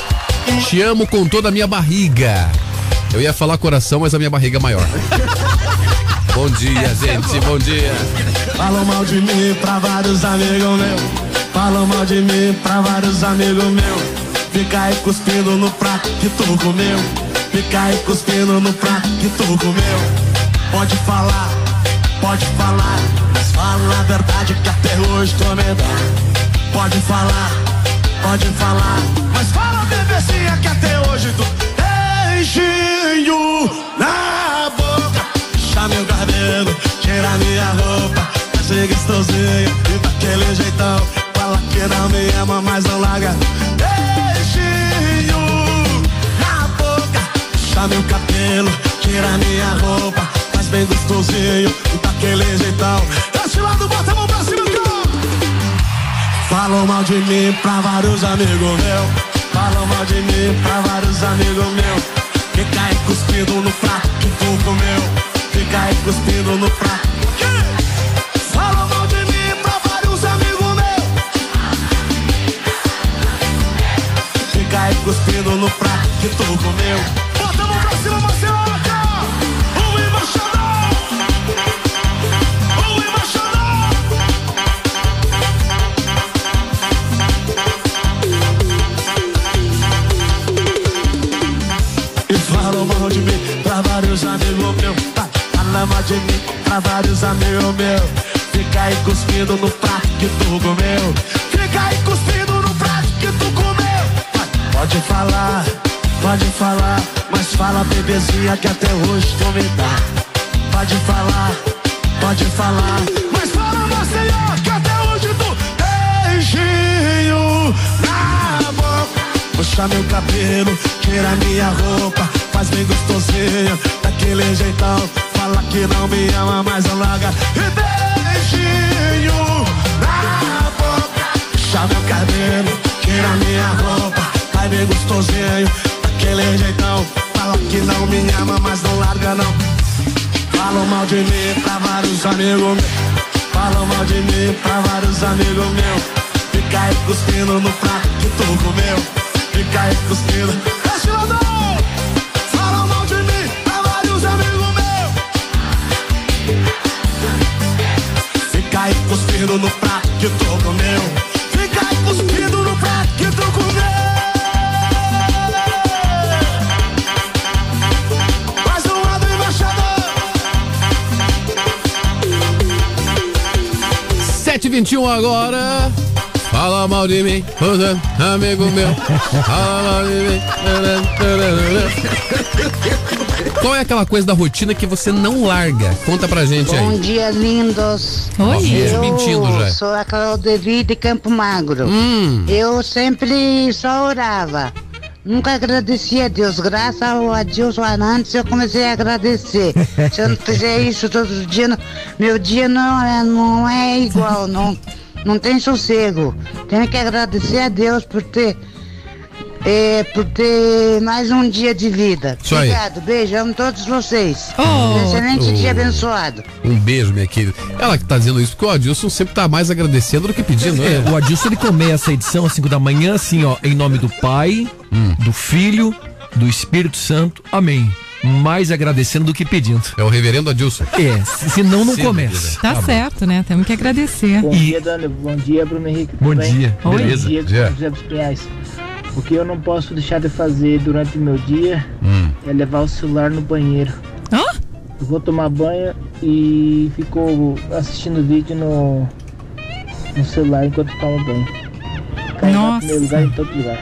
Te amo com toda a minha barriga. Eu ia falar coração, mas a minha barriga é maior. Bom dia, gente. Bom dia. Falam mal de mim pra vários amigos meus. Falam mal de mim pra vários amigos meus. Fica aí cuspindo no prato que tu comeu. Fica aí cuspindo no prato que tu comeu. Pode falar, pode falar. Mas fala a verdade que até hoje tô medando. Pode falar, pode falar. Mas fala, bebezinha, que até hoje tu. Ei, beijinho na boca. Puxa meu cabelo, tira minha roupa. Vai ser gostosinho e daquele jeitão. Fala que não me ama, mas não larga. Beijinho na boca. Puxa meu cabelo, tira minha roupa. Faz bem gostosinho e daquele jeitão. Desse lado, bota Falam mal de mim pra vários amigos meus. Falam mal de mim pra vários amigos meus. Fica aí cuspindo no prato que tu comeu. Fica aí cuspindo no prato. Falam mal de mim pra vários amigos meus. Fica aí cuspindo no prato que tu comeu. De mim pra vários amigos meus. Fica aí cuspindo no prato que tu comeu. Fica aí cuspindo no prato que tu comeu. Pode falar, pode falar. Mas fala, bebezinha, que até hoje tu me dá. Pode falar, pode falar. Mas fala, Maceió, que até hoje tu beijinho na boca. Puxa meu cabelo, tira minha roupa, faz bem gostosinho, daquele jeitão. Fala que não me ama, mas não larga. E beijinho na boca. Puxa meu cabelo, tira minha roupa, faz bem gostosinho, daquele jeitão. Fala que não me ama, mas não larga não. Falam mal de mim pra vários amigos meus. Falam mal de mim pra vários amigos meus. Fica aí cuspindo no prato que tu comeu. Fica aí cuspindo. Esse cuspindo no prato que tu comeu. Fica cuspindo no prato que tu comeu. Mais um lado embaixador. 7h21 agora. Fala mal de mim, amigo meu. Fala mal de mim. Qual é aquela coisa da rotina que você não larga? Conta pra gente Bom aí. dia, lindos. Oi. Eu Mentindo já. sou a Claudevi de Campo Magro. Hum. Eu sempre só orava. Nunca agradecia a Deus. Graças ao Adilson Arantes eu comecei a agradecer. Se eu não fizer isso todo dia, não- meu dia não é, não é igual, não, não tem sossego. Tenho que agradecer a Deus por ter, eh, por ter mais um dia de vida. Isso aí. Obrigado, beijo, amo todos vocês. Oh. Um excelente Oh. dia abençoado. Um beijo, minha querida. Ela que tá dizendo isso, porque o Adilson sempre tá mais agradecendo do que pedindo, né? É, o Adilson ele começa a edição às 5 da manhã, assim, ó, em nome do Pai, do Filho, do Espírito Santo. Amém. Mais agradecendo do que pedindo. É o reverendo Adilson. É, se- senão não Sim, começa. Tá, certo, né? Temos que agradecer. Bom dia, Dani. Bom dia, Bruno Henrique. Bom dia. Bom Beleza. dia, Dia. José dos Pinhais. O que eu não posso deixar de fazer durante o meu dia Hum. é levar o celular no banheiro. Hã? Eu vou tomar banho e fico assistindo vídeo no, no celular enquanto tomo banho. Cai Nossa. lugar em todo lugar.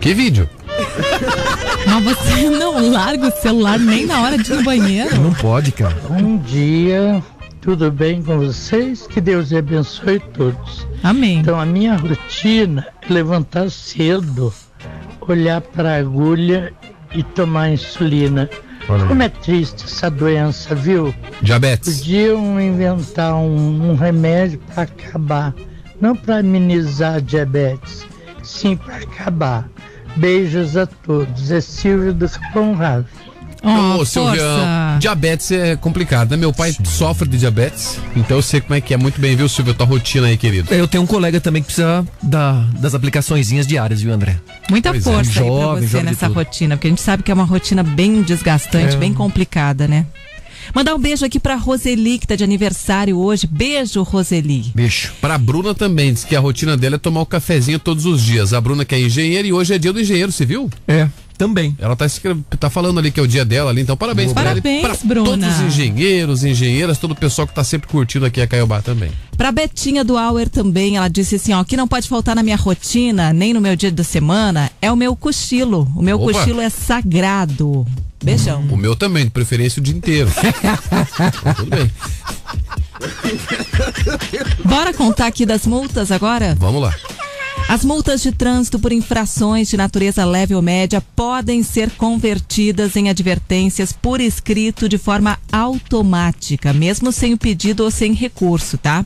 Que vídeo? Mas você não larga o celular nem na hora de ir no banheiro. Não pode, cara. Bom dia, tudo bem com vocês? Que Deus abençoe todos. Amém. Então, a minha rotina é levantar cedo, olhar para a agulha e tomar insulina. Olha. Como é triste essa doença, viu? Diabetes. Podiam inventar um, um remédio para acabar, não para amenizar a diabetes, sim para acabar. Beijos a todos. É Silvio do Capão Ô, Silvião, diabetes é complicado, né? Meu pai sofre de diabetes, então eu sei como é que é. Muito bem, viu, Silvio? Tua rotina aí, querido. Eu tenho um colega também que precisa da, das aplicaçõezinhas diárias, viu, André? Muita Pois é. força aí pra Jovem, você jovem de nessa rotina, porque a gente sabe que é uma rotina bem desgastante, É. bem complicada, né? Mandar um beijo aqui pra Roseli, que tá de aniversário hoje. Beijo, Roseli. Beijo. Pra Bruna também, diz que a rotina dela é tomar o cafezinho todos os dias. A Bruna que é engenheira e hoje é dia do engenheiro civil. É. Também. Ela tá, tá falando ali que é o dia dela ali, então parabéns Parabéns, pra Bruna. todos os engenheiros, engenheiras, todo o pessoal que tá sempre curtindo aqui a Caiobá também. Pra Betinha do Auer também, ela disse assim, ó, o que não pode faltar na minha rotina, nem no meu dia da semana, é o meu cochilo. O meu Opa. cochilo é sagrado. Beijão. O meu também, de preferência o dia inteiro. Tudo bem. Bora contar aqui das multas agora? Vamos lá. As multas de trânsito por infrações de natureza leve ou média podem ser convertidas em advertências por escrito de forma automática, mesmo sem o pedido ou sem recurso, tá?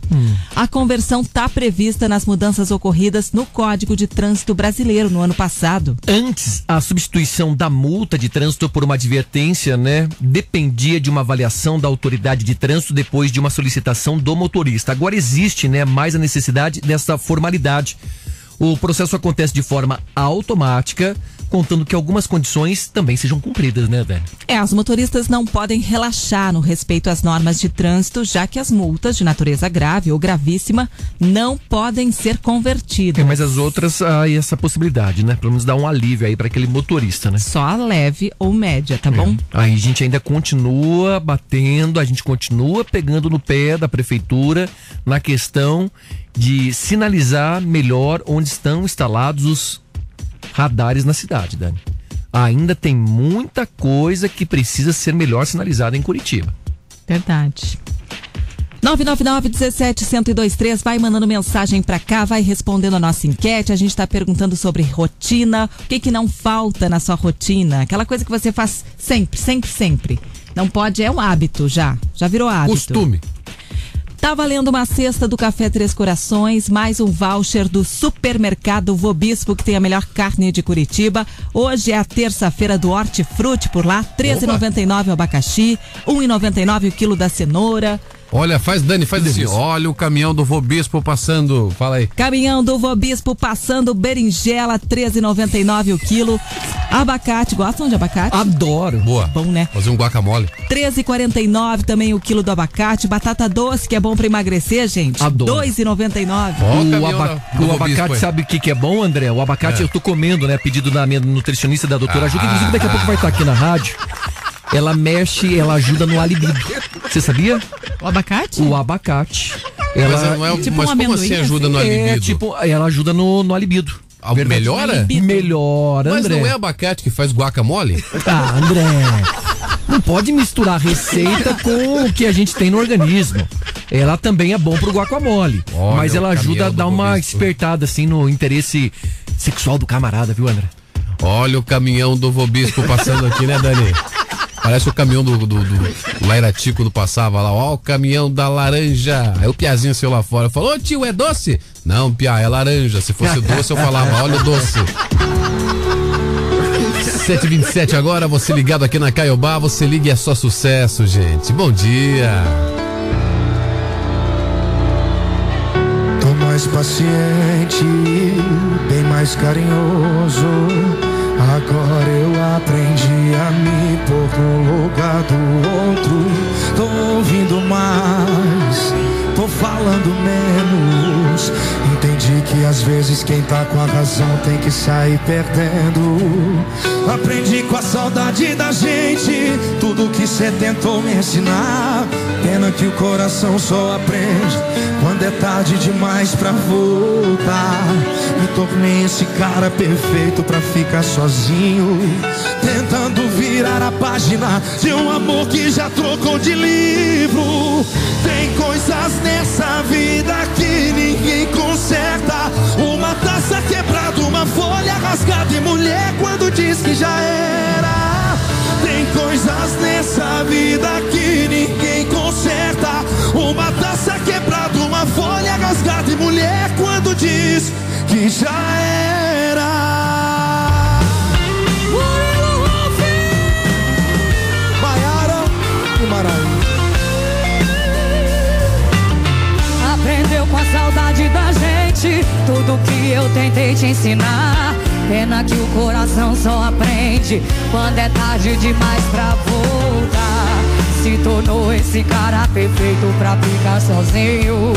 A conversão está prevista nas mudanças ocorridas no Código de Trânsito Brasileiro no ano passado. Antes, a substituição da multa de trânsito por uma advertência, né, dependia de uma avaliação da autoridade de trânsito depois de uma solicitação do motorista. Agora existe, né, mais a necessidade dessa formalidade. O processo acontece de forma automática, contando que algumas condições também sejam cumpridas, né, Dani? É, os motoristas não podem relaxar no respeito às normas de trânsito, já que as multas de natureza grave ou gravíssima não podem ser convertidas. É, mas as outras, há essa possibilidade, né? Pelo menos dá um alívio aí para aquele motorista, né? Só a leve ou média, tá bom? Aí a gente ainda continua batendo, a gente continua pegando no pé da prefeitura na questão de sinalizar melhor onde estão instalados os radares na cidade, Dani. Ainda tem muita coisa que precisa ser melhor sinalizada em Curitiba. Verdade. 999-17-1023, vai mandando mensagem pra cá, vai respondendo a nossa enquete. A gente tá perguntando sobre rotina, o que que não falta na sua rotina? Aquela coisa que você faz sempre, sempre, sempre. Não pode, é um hábito já, já virou hábito. Costume. Tá valendo uma cesta do Café Três Corações, mais um voucher do supermercado Vobispo, que tem a melhor carne de Curitiba. Hoje é a terça-feira do Hortifruti por lá, R$ 13,99 o abacaxi, R$ 1,99 o quilo da cenoura. Olha, faz Dani, faz assim. Olha o caminhão do Vobispo passando. Fala aí. Caminhão do Vobispo passando berinjela, R$ 13,99 o quilo. Abacate, gostam de abacate? Adoro. Boa. Bom, né? Fazer um guacamole. 13,49 também o quilo do abacate. Batata doce, que é bom pra emagrecer, gente. Adoro. 2,99. o aba- o abacate, sabe o que, que é bom, André? O abacate É. eu tô comendo, né? Pedido da minha nutricionista, da doutora Ju, que inclusive daqui a pouco vai estar aqui na rádio. Ela mexe, ela ajuda no alibido. Você sabia? O abacate? O abacate. Mas Ela, não é- Tipo mas um como assim ajuda no É, alibido? tipo, ela ajuda no, no alibido. Ah, melhora? Melhora, Mas André. não é abacate que faz guacamole? Ah, André. Não pode misturar receita com o que a gente tem no organismo. Ela também é bom pro guacamole. Olha mas ela ajuda a dar uma despertada assim no interesse sexual do camarada, viu, André? Olha o caminhão do Vobispo passando aqui, né, Dani? Parece o caminhão do, do, do Lairati quando passava lá. Ó, o caminhão da laranja. Aí o Piazinho saiu lá fora. Falou, "Ô, tio, é doce? Não, Pia, é laranja. Se fosse doce, eu falava, olha o doce. 727 agora, você ligado aqui na Caiobá, você liga e é só sucesso, gente. Bom dia. Tô mais paciente, bem mais carinhoso. Agora eu aprendi a me pôr no lugar do outro. Tô ouvindo mais, tô falando menos. Que às vezes quem tá com a razão tem que sair perdendo. Aprendi com a saudade da gente tudo que cê tentou me ensinar. Pena que o coração só aprende quando é tarde demais pra voltar. Me tornei esse cara perfeito pra ficar sozinho. Tentando virar a página de um amor que já trocou de livro. Tem coisas nessa vida que ninguém conserta. Uma taça quebrada, uma folha rasgada e mulher quando diz que já era. Tem coisas nessa vida que ninguém conserta. Uma taça quebrada, uma folha rasgada e mulher quando diz que já era. Maiara Guimarães. Tudo que eu tentei te ensinar. Pena que o coração só aprende quando é tarde demais pra voltar. Se tornou esse cara perfeito pra ficar sozinho.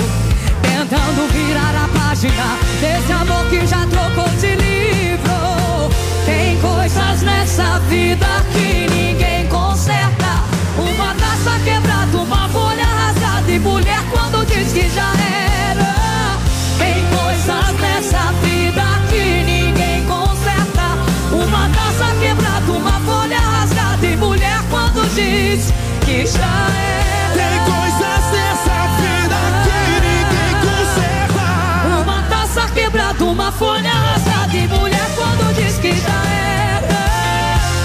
Tentando virar a página desse amor que já trocou de livro. Tem coisas nessa vida que ninguém conserta. Uma taça quebrada, uma folha rasgada e mulher quando diz que já era. Diz que já era. Tem coisas nessa vida que ninguém conserta. Uma taça quebrada, uma folha rasgada e mulher quando diz que já era.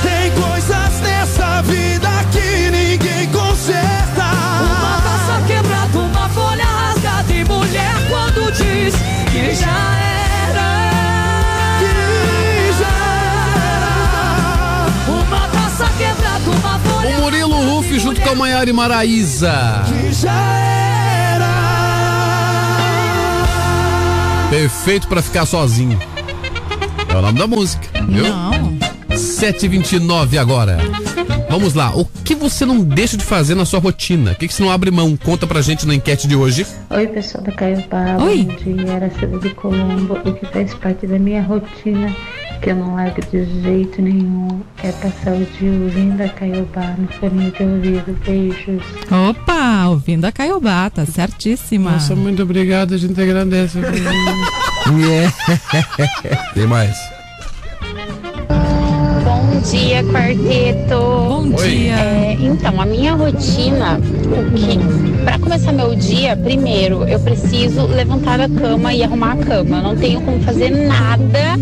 Tem coisas nessa vida que ninguém conserta. Uma taça quebrada, uma folha rasgada e mulher quando diz que já era. Que já Uma taça quebrada, uma folha O Murilo Junto com a Maiara e Maraísa. Perfeito pra ficar sozinho. É o nome da música, viu? Não. 7h29 agora. Vamos lá. O que você não deixa de fazer na sua rotina? O que, que você não abre mão? Conta pra gente na enquete de hoje. Oi, pessoal da Caiobá, Oi. bom dia, Araceli de Colombo. O que faz parte da minha rotina, que eu não largo de jeito nenhum, é passar o dia ouvindo a Caiobá no fone de ouvido. Beijos. Opa, ouvindo a Caiobá, tá certíssima. Nossa, muito obrigado. A gente agradece. Tem mais. Bom dia, quarteto. Bom Oi. dia. É, então, a minha rotina, o que para começar meu dia, primeiro eu preciso levantar da cama e arrumar a cama. Eu não tenho como fazer nada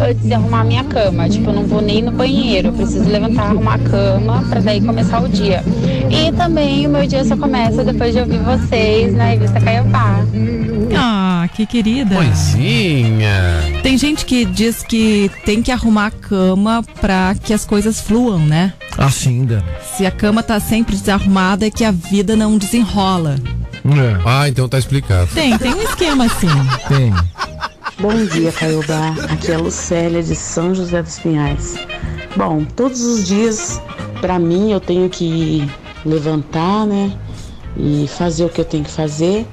antes de arrumar a minha cama. Tipo, eu não vou nem no banheiro. Eu preciso levantar, arrumar a cama para daí começar o dia. E também o meu dia só começa depois de ouvir vocês na revista Caiopá. Ah, que querida. Coisinha. Tem gente que diz que tem que arrumar a cama pra que as coisas fluam, né? Assim, Dani. Se a cama tá sempre desarrumada é que a vida não desenrola. É, Ah, então tá explicado. Tem, tem um esquema assim. tem. Bom dia, Caiobá. Aqui é a Lucélia de São José dos Pinhais. Bom, todos os dias, pra mim, eu tenho que levantar, né? E fazer o que eu tenho que fazer.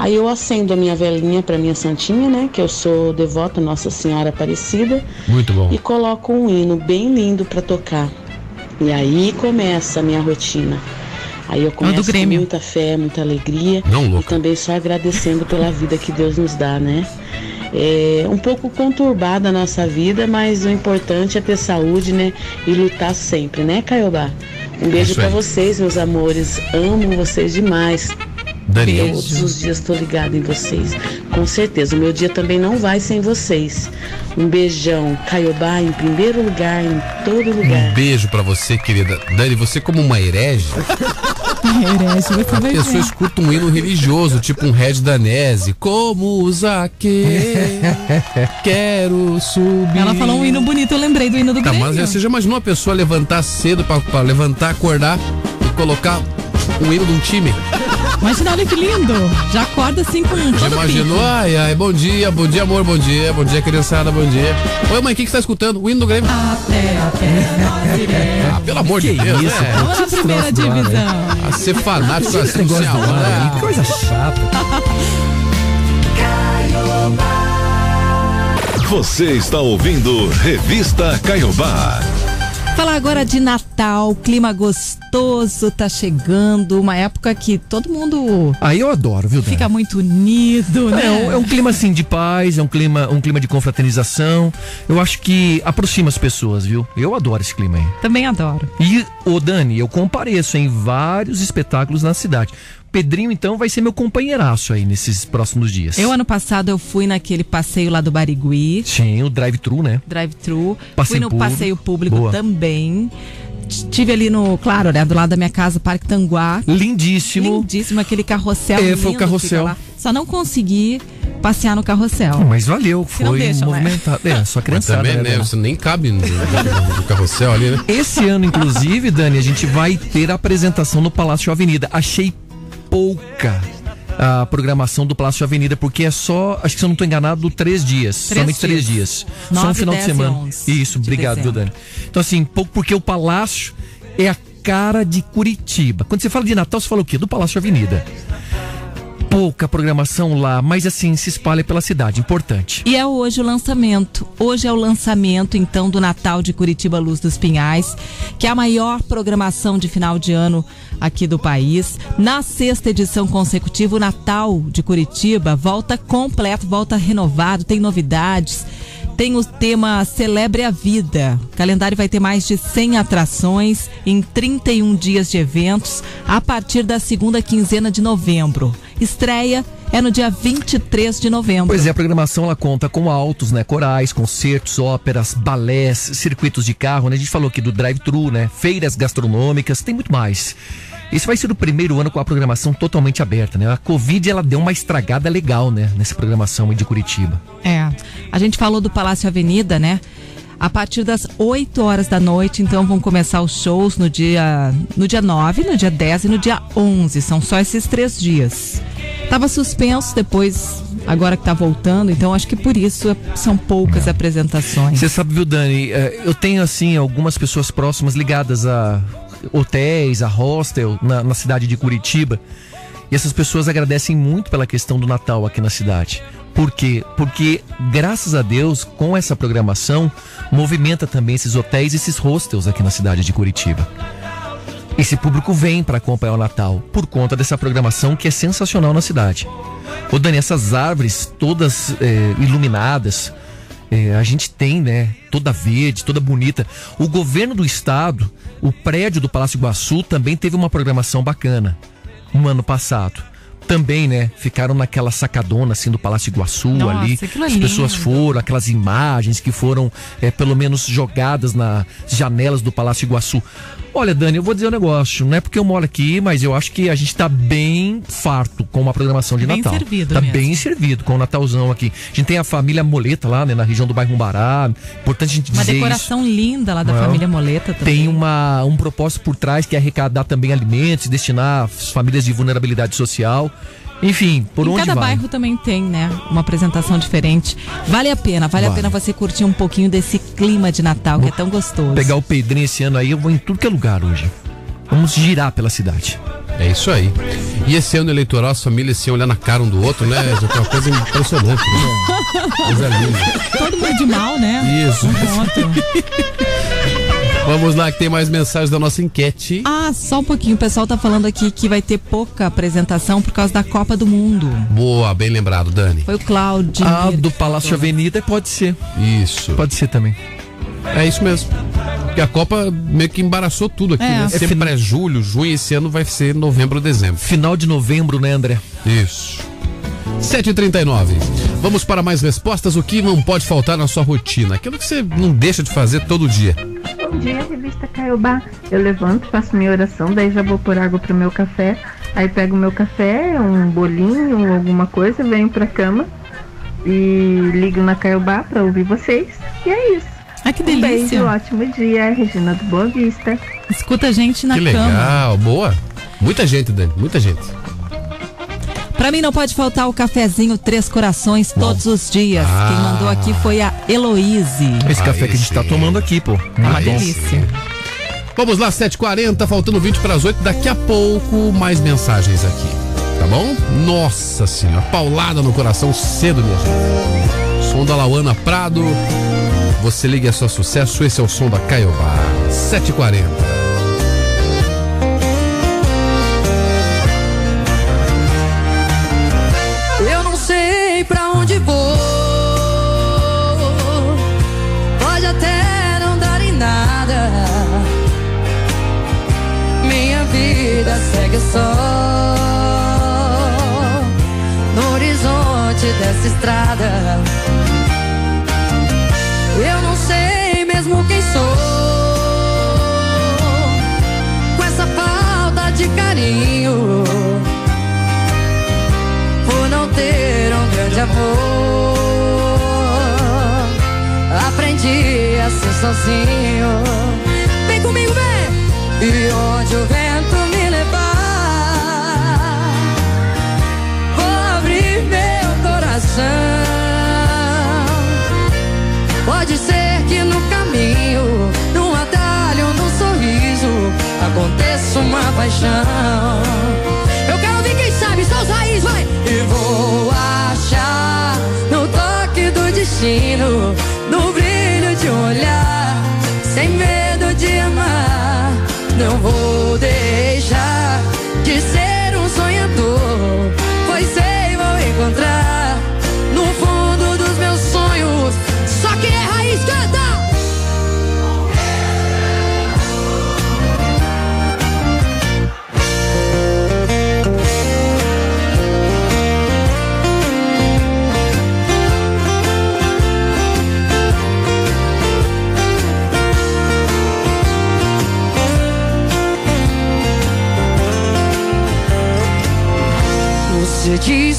Aí eu acendo a minha velinha pra minha santinha, né? Que eu sou devota Nossa Senhora Aparecida. Muito bom. E coloco um hino bem lindo pra tocar. E aí começa a minha rotina. Aí eu começo com muita fé, muita alegria. Não, e louca. também só agradecendo pela vida que Deus nos dá, né? É um pouco conturbada a nossa vida, mas o importante é ter saúde, né? E lutar sempre, né, Caiobá? Um beijo pra aí. vocês, meus amores. Amo vocês demais. Daniel. Todos os dias estou ligado em vocês. Com certeza, o meu dia também não vai sem vocês. Um beijão, Caiobá em primeiro lugar, em todo lugar. Um beijo pra você, querida. Dani, você como uma herege, Herege, você a vai pessoa escuta um hino religioso, tipo um Red Danese. Como o Zaque, quero subir. Ela falou um hino bonito, eu lembrei do hino do Tá, Grêmio. mas você já imaginou a pessoa levantar cedo pra, pra levantar, acordar e colocar um hino de um time? Imagina, olha que lindo. Já acorda assim com Já todo imaginou? pique. Ai, ai, bom dia, bom dia, amor, bom dia, bom dia, criançada, bom dia. Oi, mãe, o que, você tá escutando? O hino do Grêmio. Até, até. Ah, pelo amor de Que Deus, isso, né? Vamos na primeira divisão. A ser fanático assim, amar. que coisa chata. Você está ouvindo Revista Caiobá. Falar agora de Natal, clima gostoso tá chegando, uma época que todo mundo Aí eu adoro, viu, Dani? fica muito unido, né? É um, é um clima assim de paz, é um clima, um clima de confraternização. Eu acho que aproxima as pessoas, viu? Eu adoro esse clima aí. Também adoro. E, ô Dani, eu compareço em vários espetáculos na cidade. Pedrinho, então, vai ser meu companheiraço aí nesses próximos dias. Eu ano passado eu fui naquele passeio lá do Barigui, Sim, o drive-thru, né? drive-thru, fui Passeio no público. passeio público Boa. também. Tive ali no, claro, né, do lado da minha casa, Parque Tanguá. Lindíssimo. Lindíssimo aquele carrossel. É, foi o carrossel. Só não consegui passear no carrossel. Ah, Mas valeu, Se não foi deixam, né? movimentado. É, só Mas criançada. também, né, né? Você nem cabe no, no- no carrossel ali, né? Esse ano, inclusive, Dani, a gente vai ter a apresentação no Palácio Avenida. Achei pouca a programação do Palácio Avenida, porque é só, acho que se eu não estou enganado, três dias. Três somente três dias. dias. só um Nove, final de 10 e semana. 11 Isso, de obrigado, viu. Dani? Então, assim, pouco porque o Palácio é a cara de Curitiba. Quando você fala de Natal, você fala o quê? Do Palácio Avenida. Pouca programação lá, mas assim, se espalha pela cidade, importante. E é hoje o lançamento. Hoje é o lançamento, então, do Natal de Curitiba Luz dos Pinhais, que é a maior programação de final de ano aqui do país. Na sexta edição consecutiva, o Natal de Curitiba volta completo, volta renovado, tem novidades. Tem o tema Celebre a Vida. O calendário vai ter mais de 100 atrações em 31 dias de eventos a partir da segunda quinzena de novembro. Estreia é no dia 23 de novembro. Pois é, a programação ela conta com altos, né? Corais, concertos, óperas, balés, circuitos de carro, né? A gente falou aqui do drive-thru, né? Feiras gastronômicas, tem muito mais. Esse vai ser o primeiro ano com a programação totalmente aberta, né? A Covid ela deu uma estragada legal, né? Nessa programação de Curitiba. É. A gente falou do Palácio Avenida, né? A partir das 8 horas da noite, então vão começar os shows no dia no dia 9, no dia 10 e no dia 11. São só esses três dias. Tava suspenso depois, agora que tá voltando, então acho que por isso é- são poucas apresentações. Você sabe, viu, Dani? eh, Eu tenho, assim, algumas pessoas próximas ligadas a hotéis, a hostel na, na cidade de Curitiba. E essas pessoas agradecem muito pela questão do Natal aqui na cidade. Por quê? Porque, graças a Deus, com essa programação, movimenta também esses hotéis, esses hostels aqui na cidade de Curitiba. Esse público vem para acompanhar o Natal por conta dessa programação que é sensacional na cidade. Ô Dani, essas árvores todas eh, iluminadas, eh, a gente tem, né? Toda verde, toda bonita. O governo do estado, o prédio do Palácio Iguaçu também teve uma programação bacana no ano passado. Também, né? Ficaram naquela sacadona assim do Palácio Iguaçu Nossa, ali. é As pessoas lindo. foram, aquelas imagens que foram eh, pelo menos jogadas nas janelas do Palácio Iguaçu. Olha, Dani, eu vou dizer um negócio. Não é porque eu moro aqui, mas eu acho que a gente tá bem farto com uma programação de Bem Natal. servido Tá mesmo. bem servido com o Natalzão aqui. A gente tem a família Moleta lá, né, na região do bairro Umbará. Importante a gente Uma dizer isso. decoração linda lá da Não. família Moleta também. Tem uma, um propósito por trás que é arrecadar também alimentos, destinar às famílias de vulnerabilidade social. Enfim, por em onde cada vai? bairro também tem, né? Uma apresentação diferente. Vale a pena, vale, a Vale. pena você curtir um pouquinho desse clima de Natal que é tão gostoso. Pegar o Pedrinho esse ano aí, eu vou em tudo que é lugar hoje. Vamos girar pela cidade. É isso aí. E esse ano eleitoral, as famílias se olhar na cara um do outro, né? Já tem uma coisa impressionante. Né? Coisa linda. Todo mundo de mal, né? Isso. Vamos lá, que tem mais mensagens da nossa enquete. Ah, só um pouquinho. O pessoal tá falando aqui que vai ter pouca apresentação por causa da Copa do Mundo. Boa, bem lembrado, Dani. Foi o Claudio. Ah, do Palácio Avenida pode ser. Isso. Pode ser também. É isso mesmo. Porque a Copa meio que embaraçou tudo aqui, É. né? É Sempre fin- é julho, junho, esse ano vai ser novembro, dezembro. Final de novembro, né, André? Isso. 7h39. Vamos para mais respostas. O que não pode faltar na sua rotina? Aquilo que você não deixa de fazer todo dia. Bom dia, revista Caiobá. Eu levanto, faço minha oração, daí já vou pôr água pro meu café. Aí pego meu café, um bolinho, alguma coisa, venho pra cama e ligo na Caiobá pra ouvir vocês. E é isso. Ai, que Um delícia. beijo, ótimo dia, Regina do Boa Vista. Escuta a gente na que cama. legal, boa. Muita gente, Dani, muita gente. Pra mim não pode faltar o cafezinho Três Corações todos os dias. Ah. Quem mandou aqui foi a Heloíse. Esse café que a gente tá tomando aqui, pô. É uma delícia. Vamos lá, 7h40, faltando 20 para as 8. Daqui a pouco, mais mensagens aqui. Tá bom? Nossa senhora, paulada no coração cedo, minha gente. Som da Lauana Prado. Você liga é só sucesso, esse é o som da Caiobá. 7h40. Segue só no horizonte dessa estrada. Eu não sei mesmo quem sou. Com essa falta de carinho por não ter um grande amor. Aprendi a ser sozinho. Vem comigo, vem! E onde o vento coração. Pode ser que no caminho, num atalho, num sorriso, aconteça uma paixão. Eu quero ouvir quem sabe, só os raiz, vai! E vou achar no toque do destino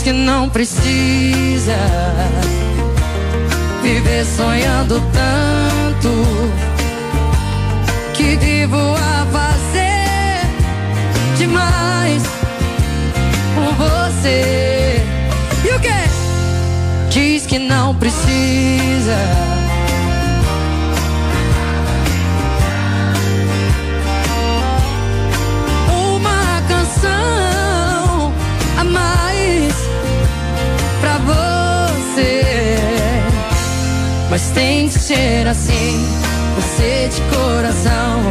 diz que não precisa viver sonhando tanto que vivo a fazer demais por você. E o que? Diz que não precisa. Mas tem que ser assim, você de coração.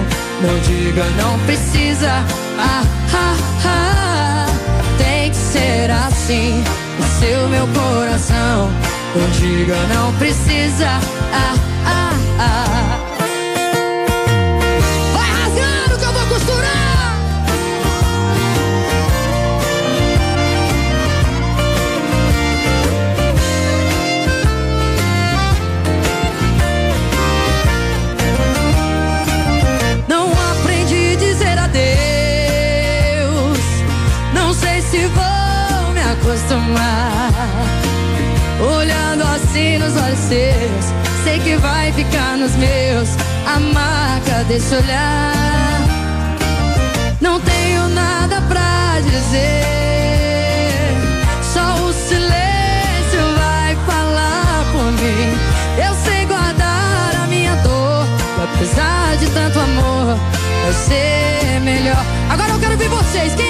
Não diga não precisa. Ah, ah, ah. Tem que ser assim, o seu meu coração. Não diga não precisa. Ah. Acostumar. Olhando assim nos olhos seus, sei que vai ficar nos meus a marca desse olhar. Não tenho nada pra dizer, só o silêncio vai falar por mim. Eu sei guardar a minha dor, apesar de tanto amor, vai ser melhor. Agora eu quero ver vocês, quem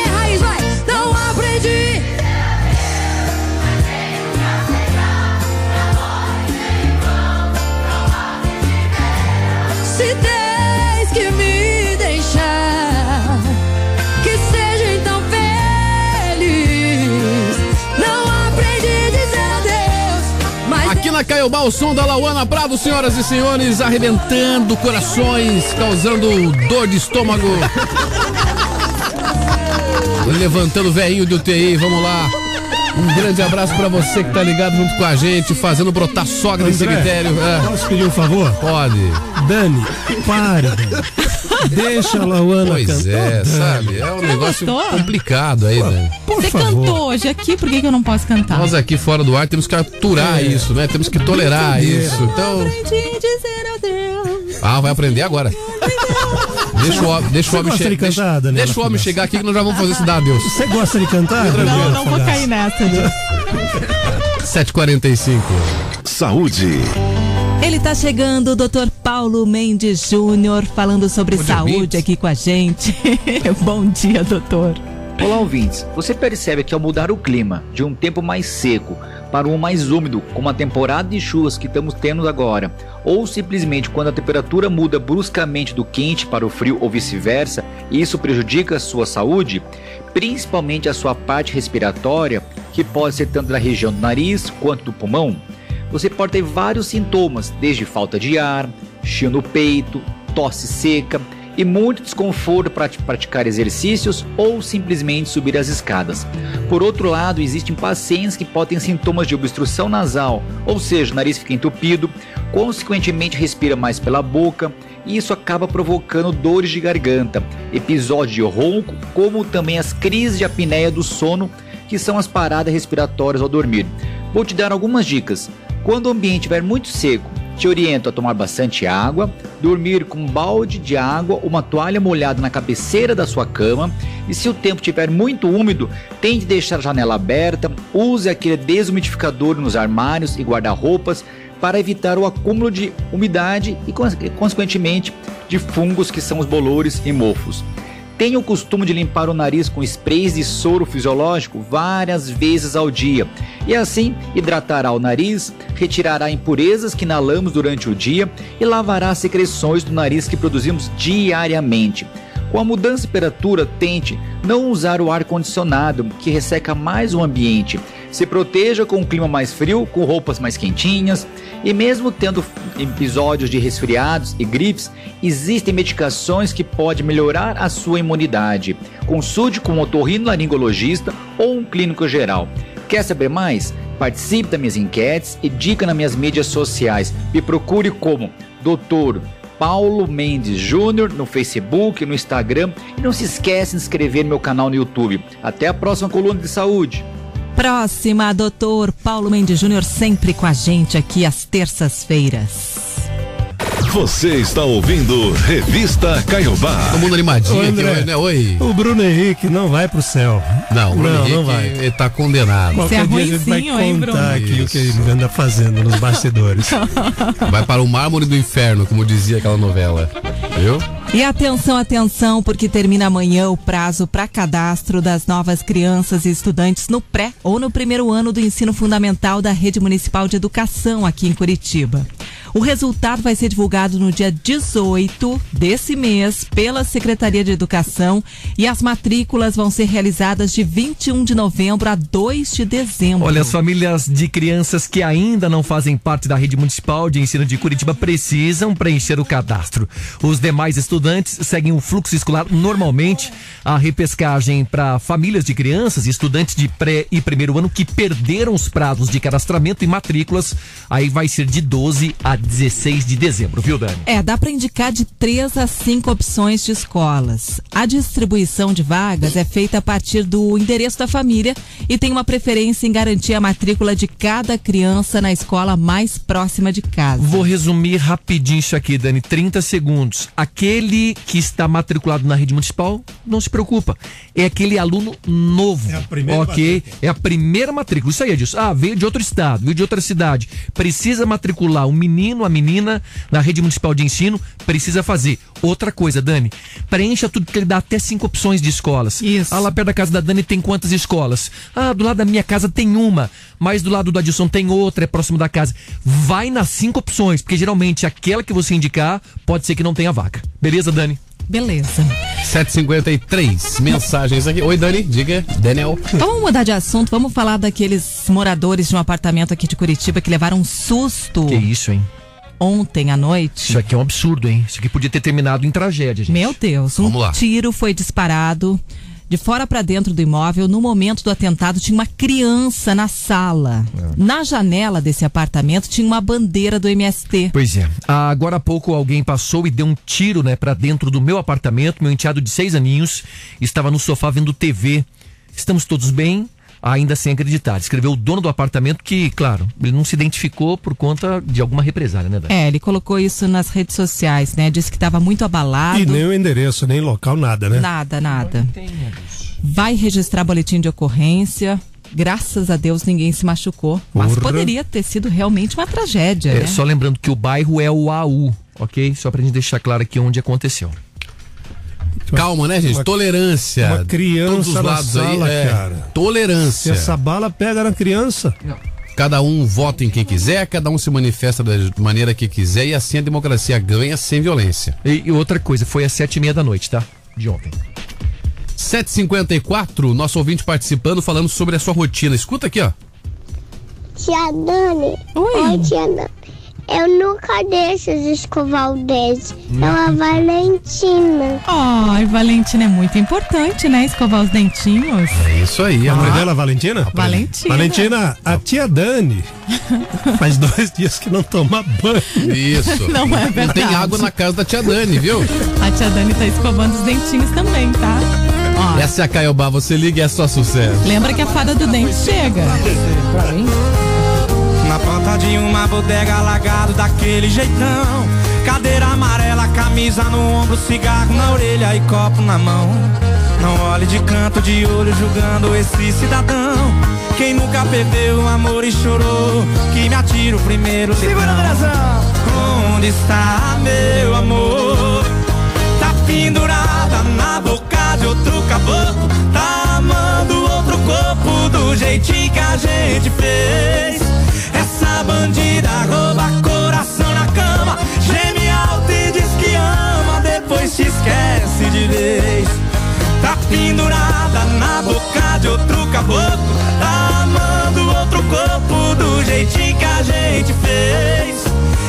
Caiobá, o som da Lauana Bravo, senhoras e senhores, arrebentando corações, causando dor de estômago. Levantando velhinho de UTI, vamos lá. Um grande abraço pra você que tá ligado junto com a gente, fazendo brotar sogra no cemitério. É. Posso pedir um favor? Pode. Dani, pare. Deixa a Lauana Pois cantar. é, sabe? É um negócio gostou? complicado aí, né? Por Você favor. cantou hoje aqui, por que, que eu não posso cantar? Nós aqui fora do ar temos que aturar É. isso, né? Temos que tolerar Brincadeira. isso. Então, Aprendi a dizer adeus. ah, vai aprender agora. Deixa o homem, deixa o homem, che- cantar, deixa, deixa o homem chegar aqui que nós já vamos fazer isso dar adeus. Você gosta de cantar? Não, não vou cair nessa. disso. 7h45. Saúde. Ele tá chegando, o Dr. Paulo Mendes Júnior, falando sobre Bom dia, saúde Mendes. aqui com a gente. Bom dia, doutor. Olá, ouvintes. Você percebe que ao mudar o clima de um tempo mais seco para um mais úmido, como a temporada de chuvas que estamos tendo agora, ou simplesmente quando a temperatura muda bruscamente do quente para o frio ou vice-versa, e isso prejudica a sua saúde, principalmente a sua parte respiratória, que pode ser tanto da região do nariz quanto do pulmão, você pode ter vários sintomas, desde falta de ar, chio no peito, tosse seca e muito desconforto para praticar exercícios ou simplesmente subir as escadas. Por outro lado, existem pacientes que podem ter sintomas de obstrução nasal, ou seja, o nariz fica entupido, consequentemente respira mais pela boca, e isso acaba provocando dores de garganta, episódios de ronco, como também as crises de apneia do sono, que são as paradas respiratórias ao dormir. Vou te dar algumas dicas. Quando o ambiente estiver muito seco, te oriento a tomar bastante água, dormir com um balde de água, uma toalha molhada na cabeceira da sua cama e se o tempo estiver muito úmido, tente deixar a janela aberta, use aquele desumidificador nos armários e guarda-roupas para evitar o acúmulo de umidade e, cons- consequentemente, de fungos que são os bolores e mofos. Tenha o costume de limpar o nariz com sprays de soro fisiológico várias vezes ao dia. E assim hidratará o nariz, retirará impurezas que inalamos durante o dia e lavará as secreções do nariz que produzimos diariamente. Com a mudança de temperatura, tente não usar o ar condicionado, que resseca mais o ambiente. Se proteja com um clima mais frio, com roupas mais quentinhas. E mesmo tendo episódios de resfriados e gripes, existem medicações que podem melhorar a sua imunidade. Consulte com um otorrinolaringologista ou um clínico geral. Quer saber mais? Participe das minhas enquetes e dica nas minhas mídias sociais. Me procure como Dr. Paulo Mendes Júnior no Facebook, no Instagram e não se esqueça de inscrever no meu canal no YouTube. Até a próxima coluna de saúde. Próxima, doutor Paulo Mendes Júnior, sempre com a gente aqui às terças-feiras. Você está ouvindo Revista Caiobá. Todo mundo animadinho Ô, aqui André, hoje, né? Oi. O Bruno Henrique não vai pro céu. Não, o Bruno não, Henrique, não vai. Ele tá condenado. Qualquer dia a gente vai contar aqui o que ele anda fazendo nos bastidores. Vai para o mármore do inferno, como dizia aquela novela. Viu? E atenção, atenção, porque termina amanhã o prazo para cadastro das novas crianças e estudantes no pré ou no primeiro ano do ensino fundamental da Rede Municipal de Educação aqui em Curitiba. O resultado vai ser divulgado no dia 18 desse mês pela Secretaria de Educação e as matrículas vão ser realizadas de 21 de novembro a 2 de dezembro. Olha, as famílias de crianças que ainda não fazem parte da rede municipal de ensino de Curitiba precisam preencher o cadastro. Os demais estudantes seguem o fluxo escolar normalmente. A repescagem para famílias de crianças e estudantes de pré e primeiro ano que perderam os prazos de cadastramento e matrículas, aí vai ser de 12 a 16 de dezembro, viu, Dani? É, dá para indicar de três a cinco opções de escolas. A distribuição de vagas é feita a partir do endereço da família e tem uma preferência em garantir a matrícula de cada criança na escola mais próxima de casa. Vou resumir rapidinho isso aqui, Dani, 30 segundos. Aquele que está matriculado na rede municipal, não se preocupa. É aquele aluno novo. É a primeira Ok? É a primeira matrícula. Isso aí é disso. Ah, veio de outro estado, veio de outra cidade. Precisa matricular um menino, a menina na rede municipal de ensino, precisa fazer. Outra coisa, Dani, preencha tudo que ele dá até cinco opções de escolas. Isso. Ah, lá perto da casa da Dani tem quantas escolas? Ah, do lado da minha casa tem uma, mas do lado do Adilson tem outra, é próximo da casa. Vai nas cinco opções, porque geralmente aquela que você indicar pode ser que não tenha vaca. Beleza, Dani? Beleza. 753 mensagens aqui. Oi, Dani, diga. Daniel. Então vamos mudar de assunto, vamos falar daqueles moradores de um apartamento aqui de Curitiba que levaram um susto Que isso, hein? Ontem à noite. Isso aqui é um absurdo, hein? Isso aqui podia ter terminado em tragédia, gente. Meu Deus, um Vamos lá. tiro foi disparado de fora para dentro do imóvel. No momento do atentado, tinha uma criança na sala. É. Na janela desse apartamento tinha uma bandeira do MST. Pois é. Agora há pouco alguém passou e deu um tiro, né, para dentro do meu apartamento. Meu enteado de seis aninhos estava no sofá vendo TV. Estamos todos bem, ainda sem acreditar. Escreveu o dono do apartamento que, claro, ele não se identificou por conta de alguma represália, né, Dani? É, ele colocou isso nas redes sociais, né? Disse que estava muito abalado. E nem o endereço, nem local, nada, né? Nada, nada. Vai registrar boletim de ocorrência. Graças a Deus ninguém se machucou. Mas Porra. poderia ter sido realmente uma tragédia, É, né? só lembrando que o bairro é o AU, ok? Só pra gente deixar claro aqui onde aconteceu. Calma, né, gente? Uma- Tolerância. Uma criança Todos os na lados sala, aí. É, cara. Se Tolerância. essa bala pega na criança. Cada um vota em quem quiser, cada um se manifesta da maneira que quiser e assim a democracia ganha sem violência. E, e outra coisa, foi às sete e meia da noite, tá? De ontem. 754, nosso ouvinte participando, falando sobre a sua rotina. Escuta aqui, ó. Tia Dani. Oi. tia Dani. Eu nunca deixo de escovar o dente. É uma Valentina. Ai, Valentina é muito importante, né? Escovar os dentinhos. É isso aí. A mãe dela, Valentina? Valentina. Valentina, a tia Dani faz dois dias que não toma banho. Isso. Não é Não tem verdade. água na casa da tia Dani, viu? A tia Dani tá escovando os dentinhos também, tá? Ó, Essa é a Caiobá, você liga e é só sucesso. lembra que a fada do dente chega. Na ponta de uma bodega alagado daquele jeitão. Cadeira amarela, camisa no ombro, cigarro na orelha e copo na mão. Não olhe de canto de olho julgando esse cidadão. Quem nunca perdeu o amor e chorou Que me atira o primeiro Segura Onde está meu amor? Tá pendurada na boca de outro caboclo. Tá amando outro corpo do jeitinho que a gente fez Essa bandida rouba coração na cama. Geme alto e diz que ama Depois se esquece de vez. Tá pendurada na boca de outro caboclo. Tá amando outro corpo do jeitinho que a gente fez.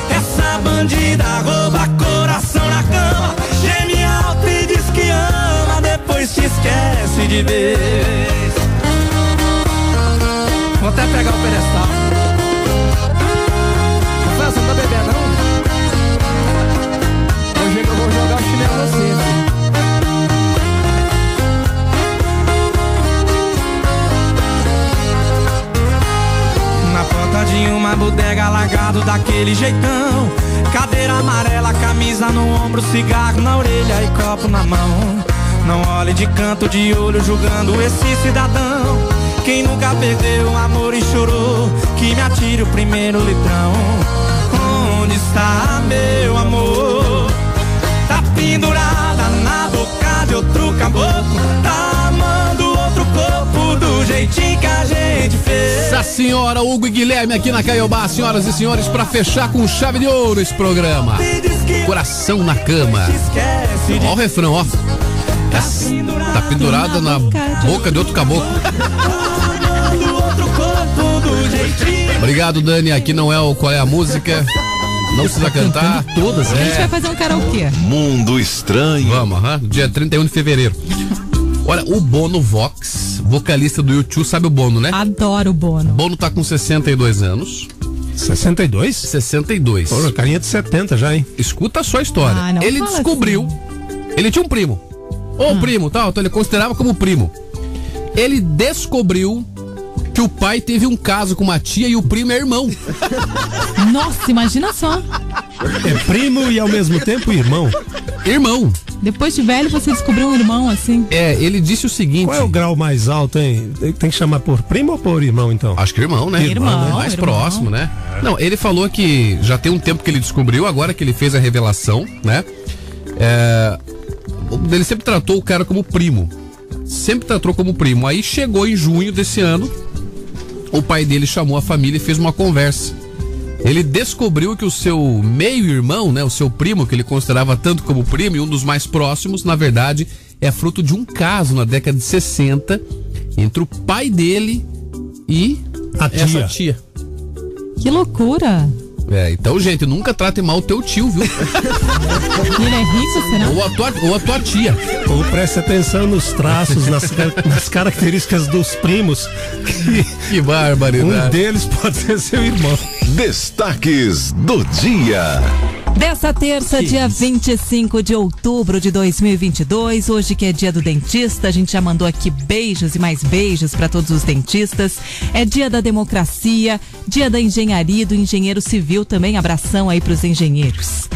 Essa bandida rouba coração na cama. Geme alto e diz que ama Depois se esquece de vez. Vou até pegar o pedestal você tá bebendo, não? Hoje é que eu vou jogar o chinelo no centro. Na porta de uma bodega largado daquele jeitão. Cadeira amarela, camisa no ombro, cigarro na orelha e copo na mão. Não olhe de canto de olho julgando esse cidadão. Quem nunca perdeu amor e chorou, que me atire o primeiro litrão. Está meu amor? Tá pendurada na boca de outro caboclo. Tá amando outro corpo do jeitinho que a gente fez. Essa senhora, Hugo e Guilherme aqui na Caiobá, senhoras e senhores, pra fechar com chave de ouro esse programa. Coração na cama. Ó o refrão, ó. Essa- Tá pendurada na boca de outro caboclo. Obrigado, Dani. Aqui não é o qual é a música. Não precisa cantar. Todas, A gente vai fazer um karaokê. Mundo estranho. Vamos, aham. Dia 31 de fevereiro. Olha, o Bono Vox, vocalista do YouTube, sabe o Bono, né? Adoro o Bono. Bono tá com 62 anos. 62? 62. Pô, carinha de 70 já, hein? Escuta a sua história. Ah, não ele descobriu. Ele tinha um primo. Ah. Ou primo, tal, então ele considerava como primo. Ele descobriu que o pai teve um caso com uma tia e o primo é irmão. Nossa, imagina só. É primo e ao mesmo tempo irmão. Irmão. Depois de velho, você descobriu um irmão assim. É, ele disse o seguinte. Qual é o grau mais alto, hein? Tem que chamar por primo ou por irmão, então? Acho que irmão, né? Irmão, né? Mais irmão. próximo, né? Não, ele falou que já tem um tempo que ele descobriu, agora que ele fez a revelação, né? É, ele sempre tratou o cara como primo. Sempre tratou como primo. Aí chegou em junho desse ano, o pai dele chamou a família e fez uma conversa. Ele descobriu que o seu meio-irmão, né, o seu primo, que ele considerava tanto como primo e um dos mais próximos, na verdade, é fruto de um caso na década de 60 entre o pai dele e A essa tia. tia. Que loucura. É, então, gente, nunca trate mal o teu tio, viu? Ele é rico, será? ou, a tua, ou a tua tia. Ou preste atenção nos traços, nas, nas características dos primos. Que Que barbaridade. um deles pode ser seu irmão. Destaques do dia. Dessa terça, dia 25 de outubro de 2022, hoje que é dia do dentista, a gente já mandou aqui beijos e mais beijos para todos os dentistas. É dia da democracia, dia da engenharia e do engenheiro civil também. Abração aí para os engenheiros.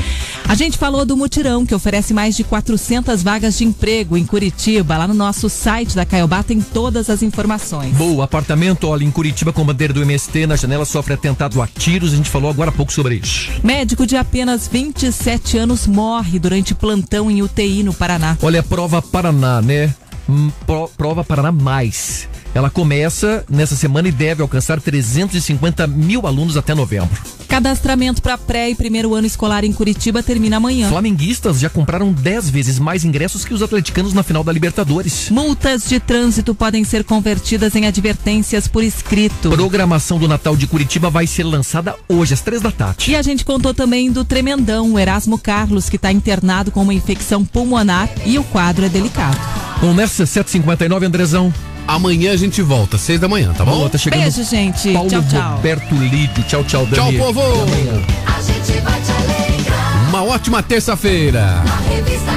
A gente falou do mutirão que oferece mais de 400 vagas de emprego em Curitiba. Lá no nosso site da Caiobá tem todas as informações. Boa, apartamento, olha, em Curitiba com bandeira do MST, na janela sofre atentado a tiros, a gente falou agora há pouco sobre isso. Médico de apenas 27 anos morre durante plantão em UTI no Paraná. Olha, prova Paraná, né? Hum, pro- prova Paraná Mais. Ela começa nessa semana e deve alcançar 350 mil alunos até novembro. Cadastramento para pré e primeiro ano escolar em Curitiba termina amanhã. Flamenguistas já compraram 10 vezes mais ingressos que os atleticanos na final da Libertadores. Multas de trânsito podem ser convertidas em advertências por escrito. Programação do Natal de Curitiba vai ser lançada hoje, às três da tarde. E a gente contou também do tremendão, o Erasmo Carlos, que está internado com uma infecção pulmonar e o quadro é delicado. Começa 7h59, Andrezão. Amanhã a gente volta, seis da manhã, tá bom? Boa, tá chegando Beijo, gente. Paulo tchau, tchau. Roberto Lídio. Tchau, tchau, Tchau, Dani. povo! Até amanhã. A gente vai te alegrar. Uma ótima terça-feira. A revista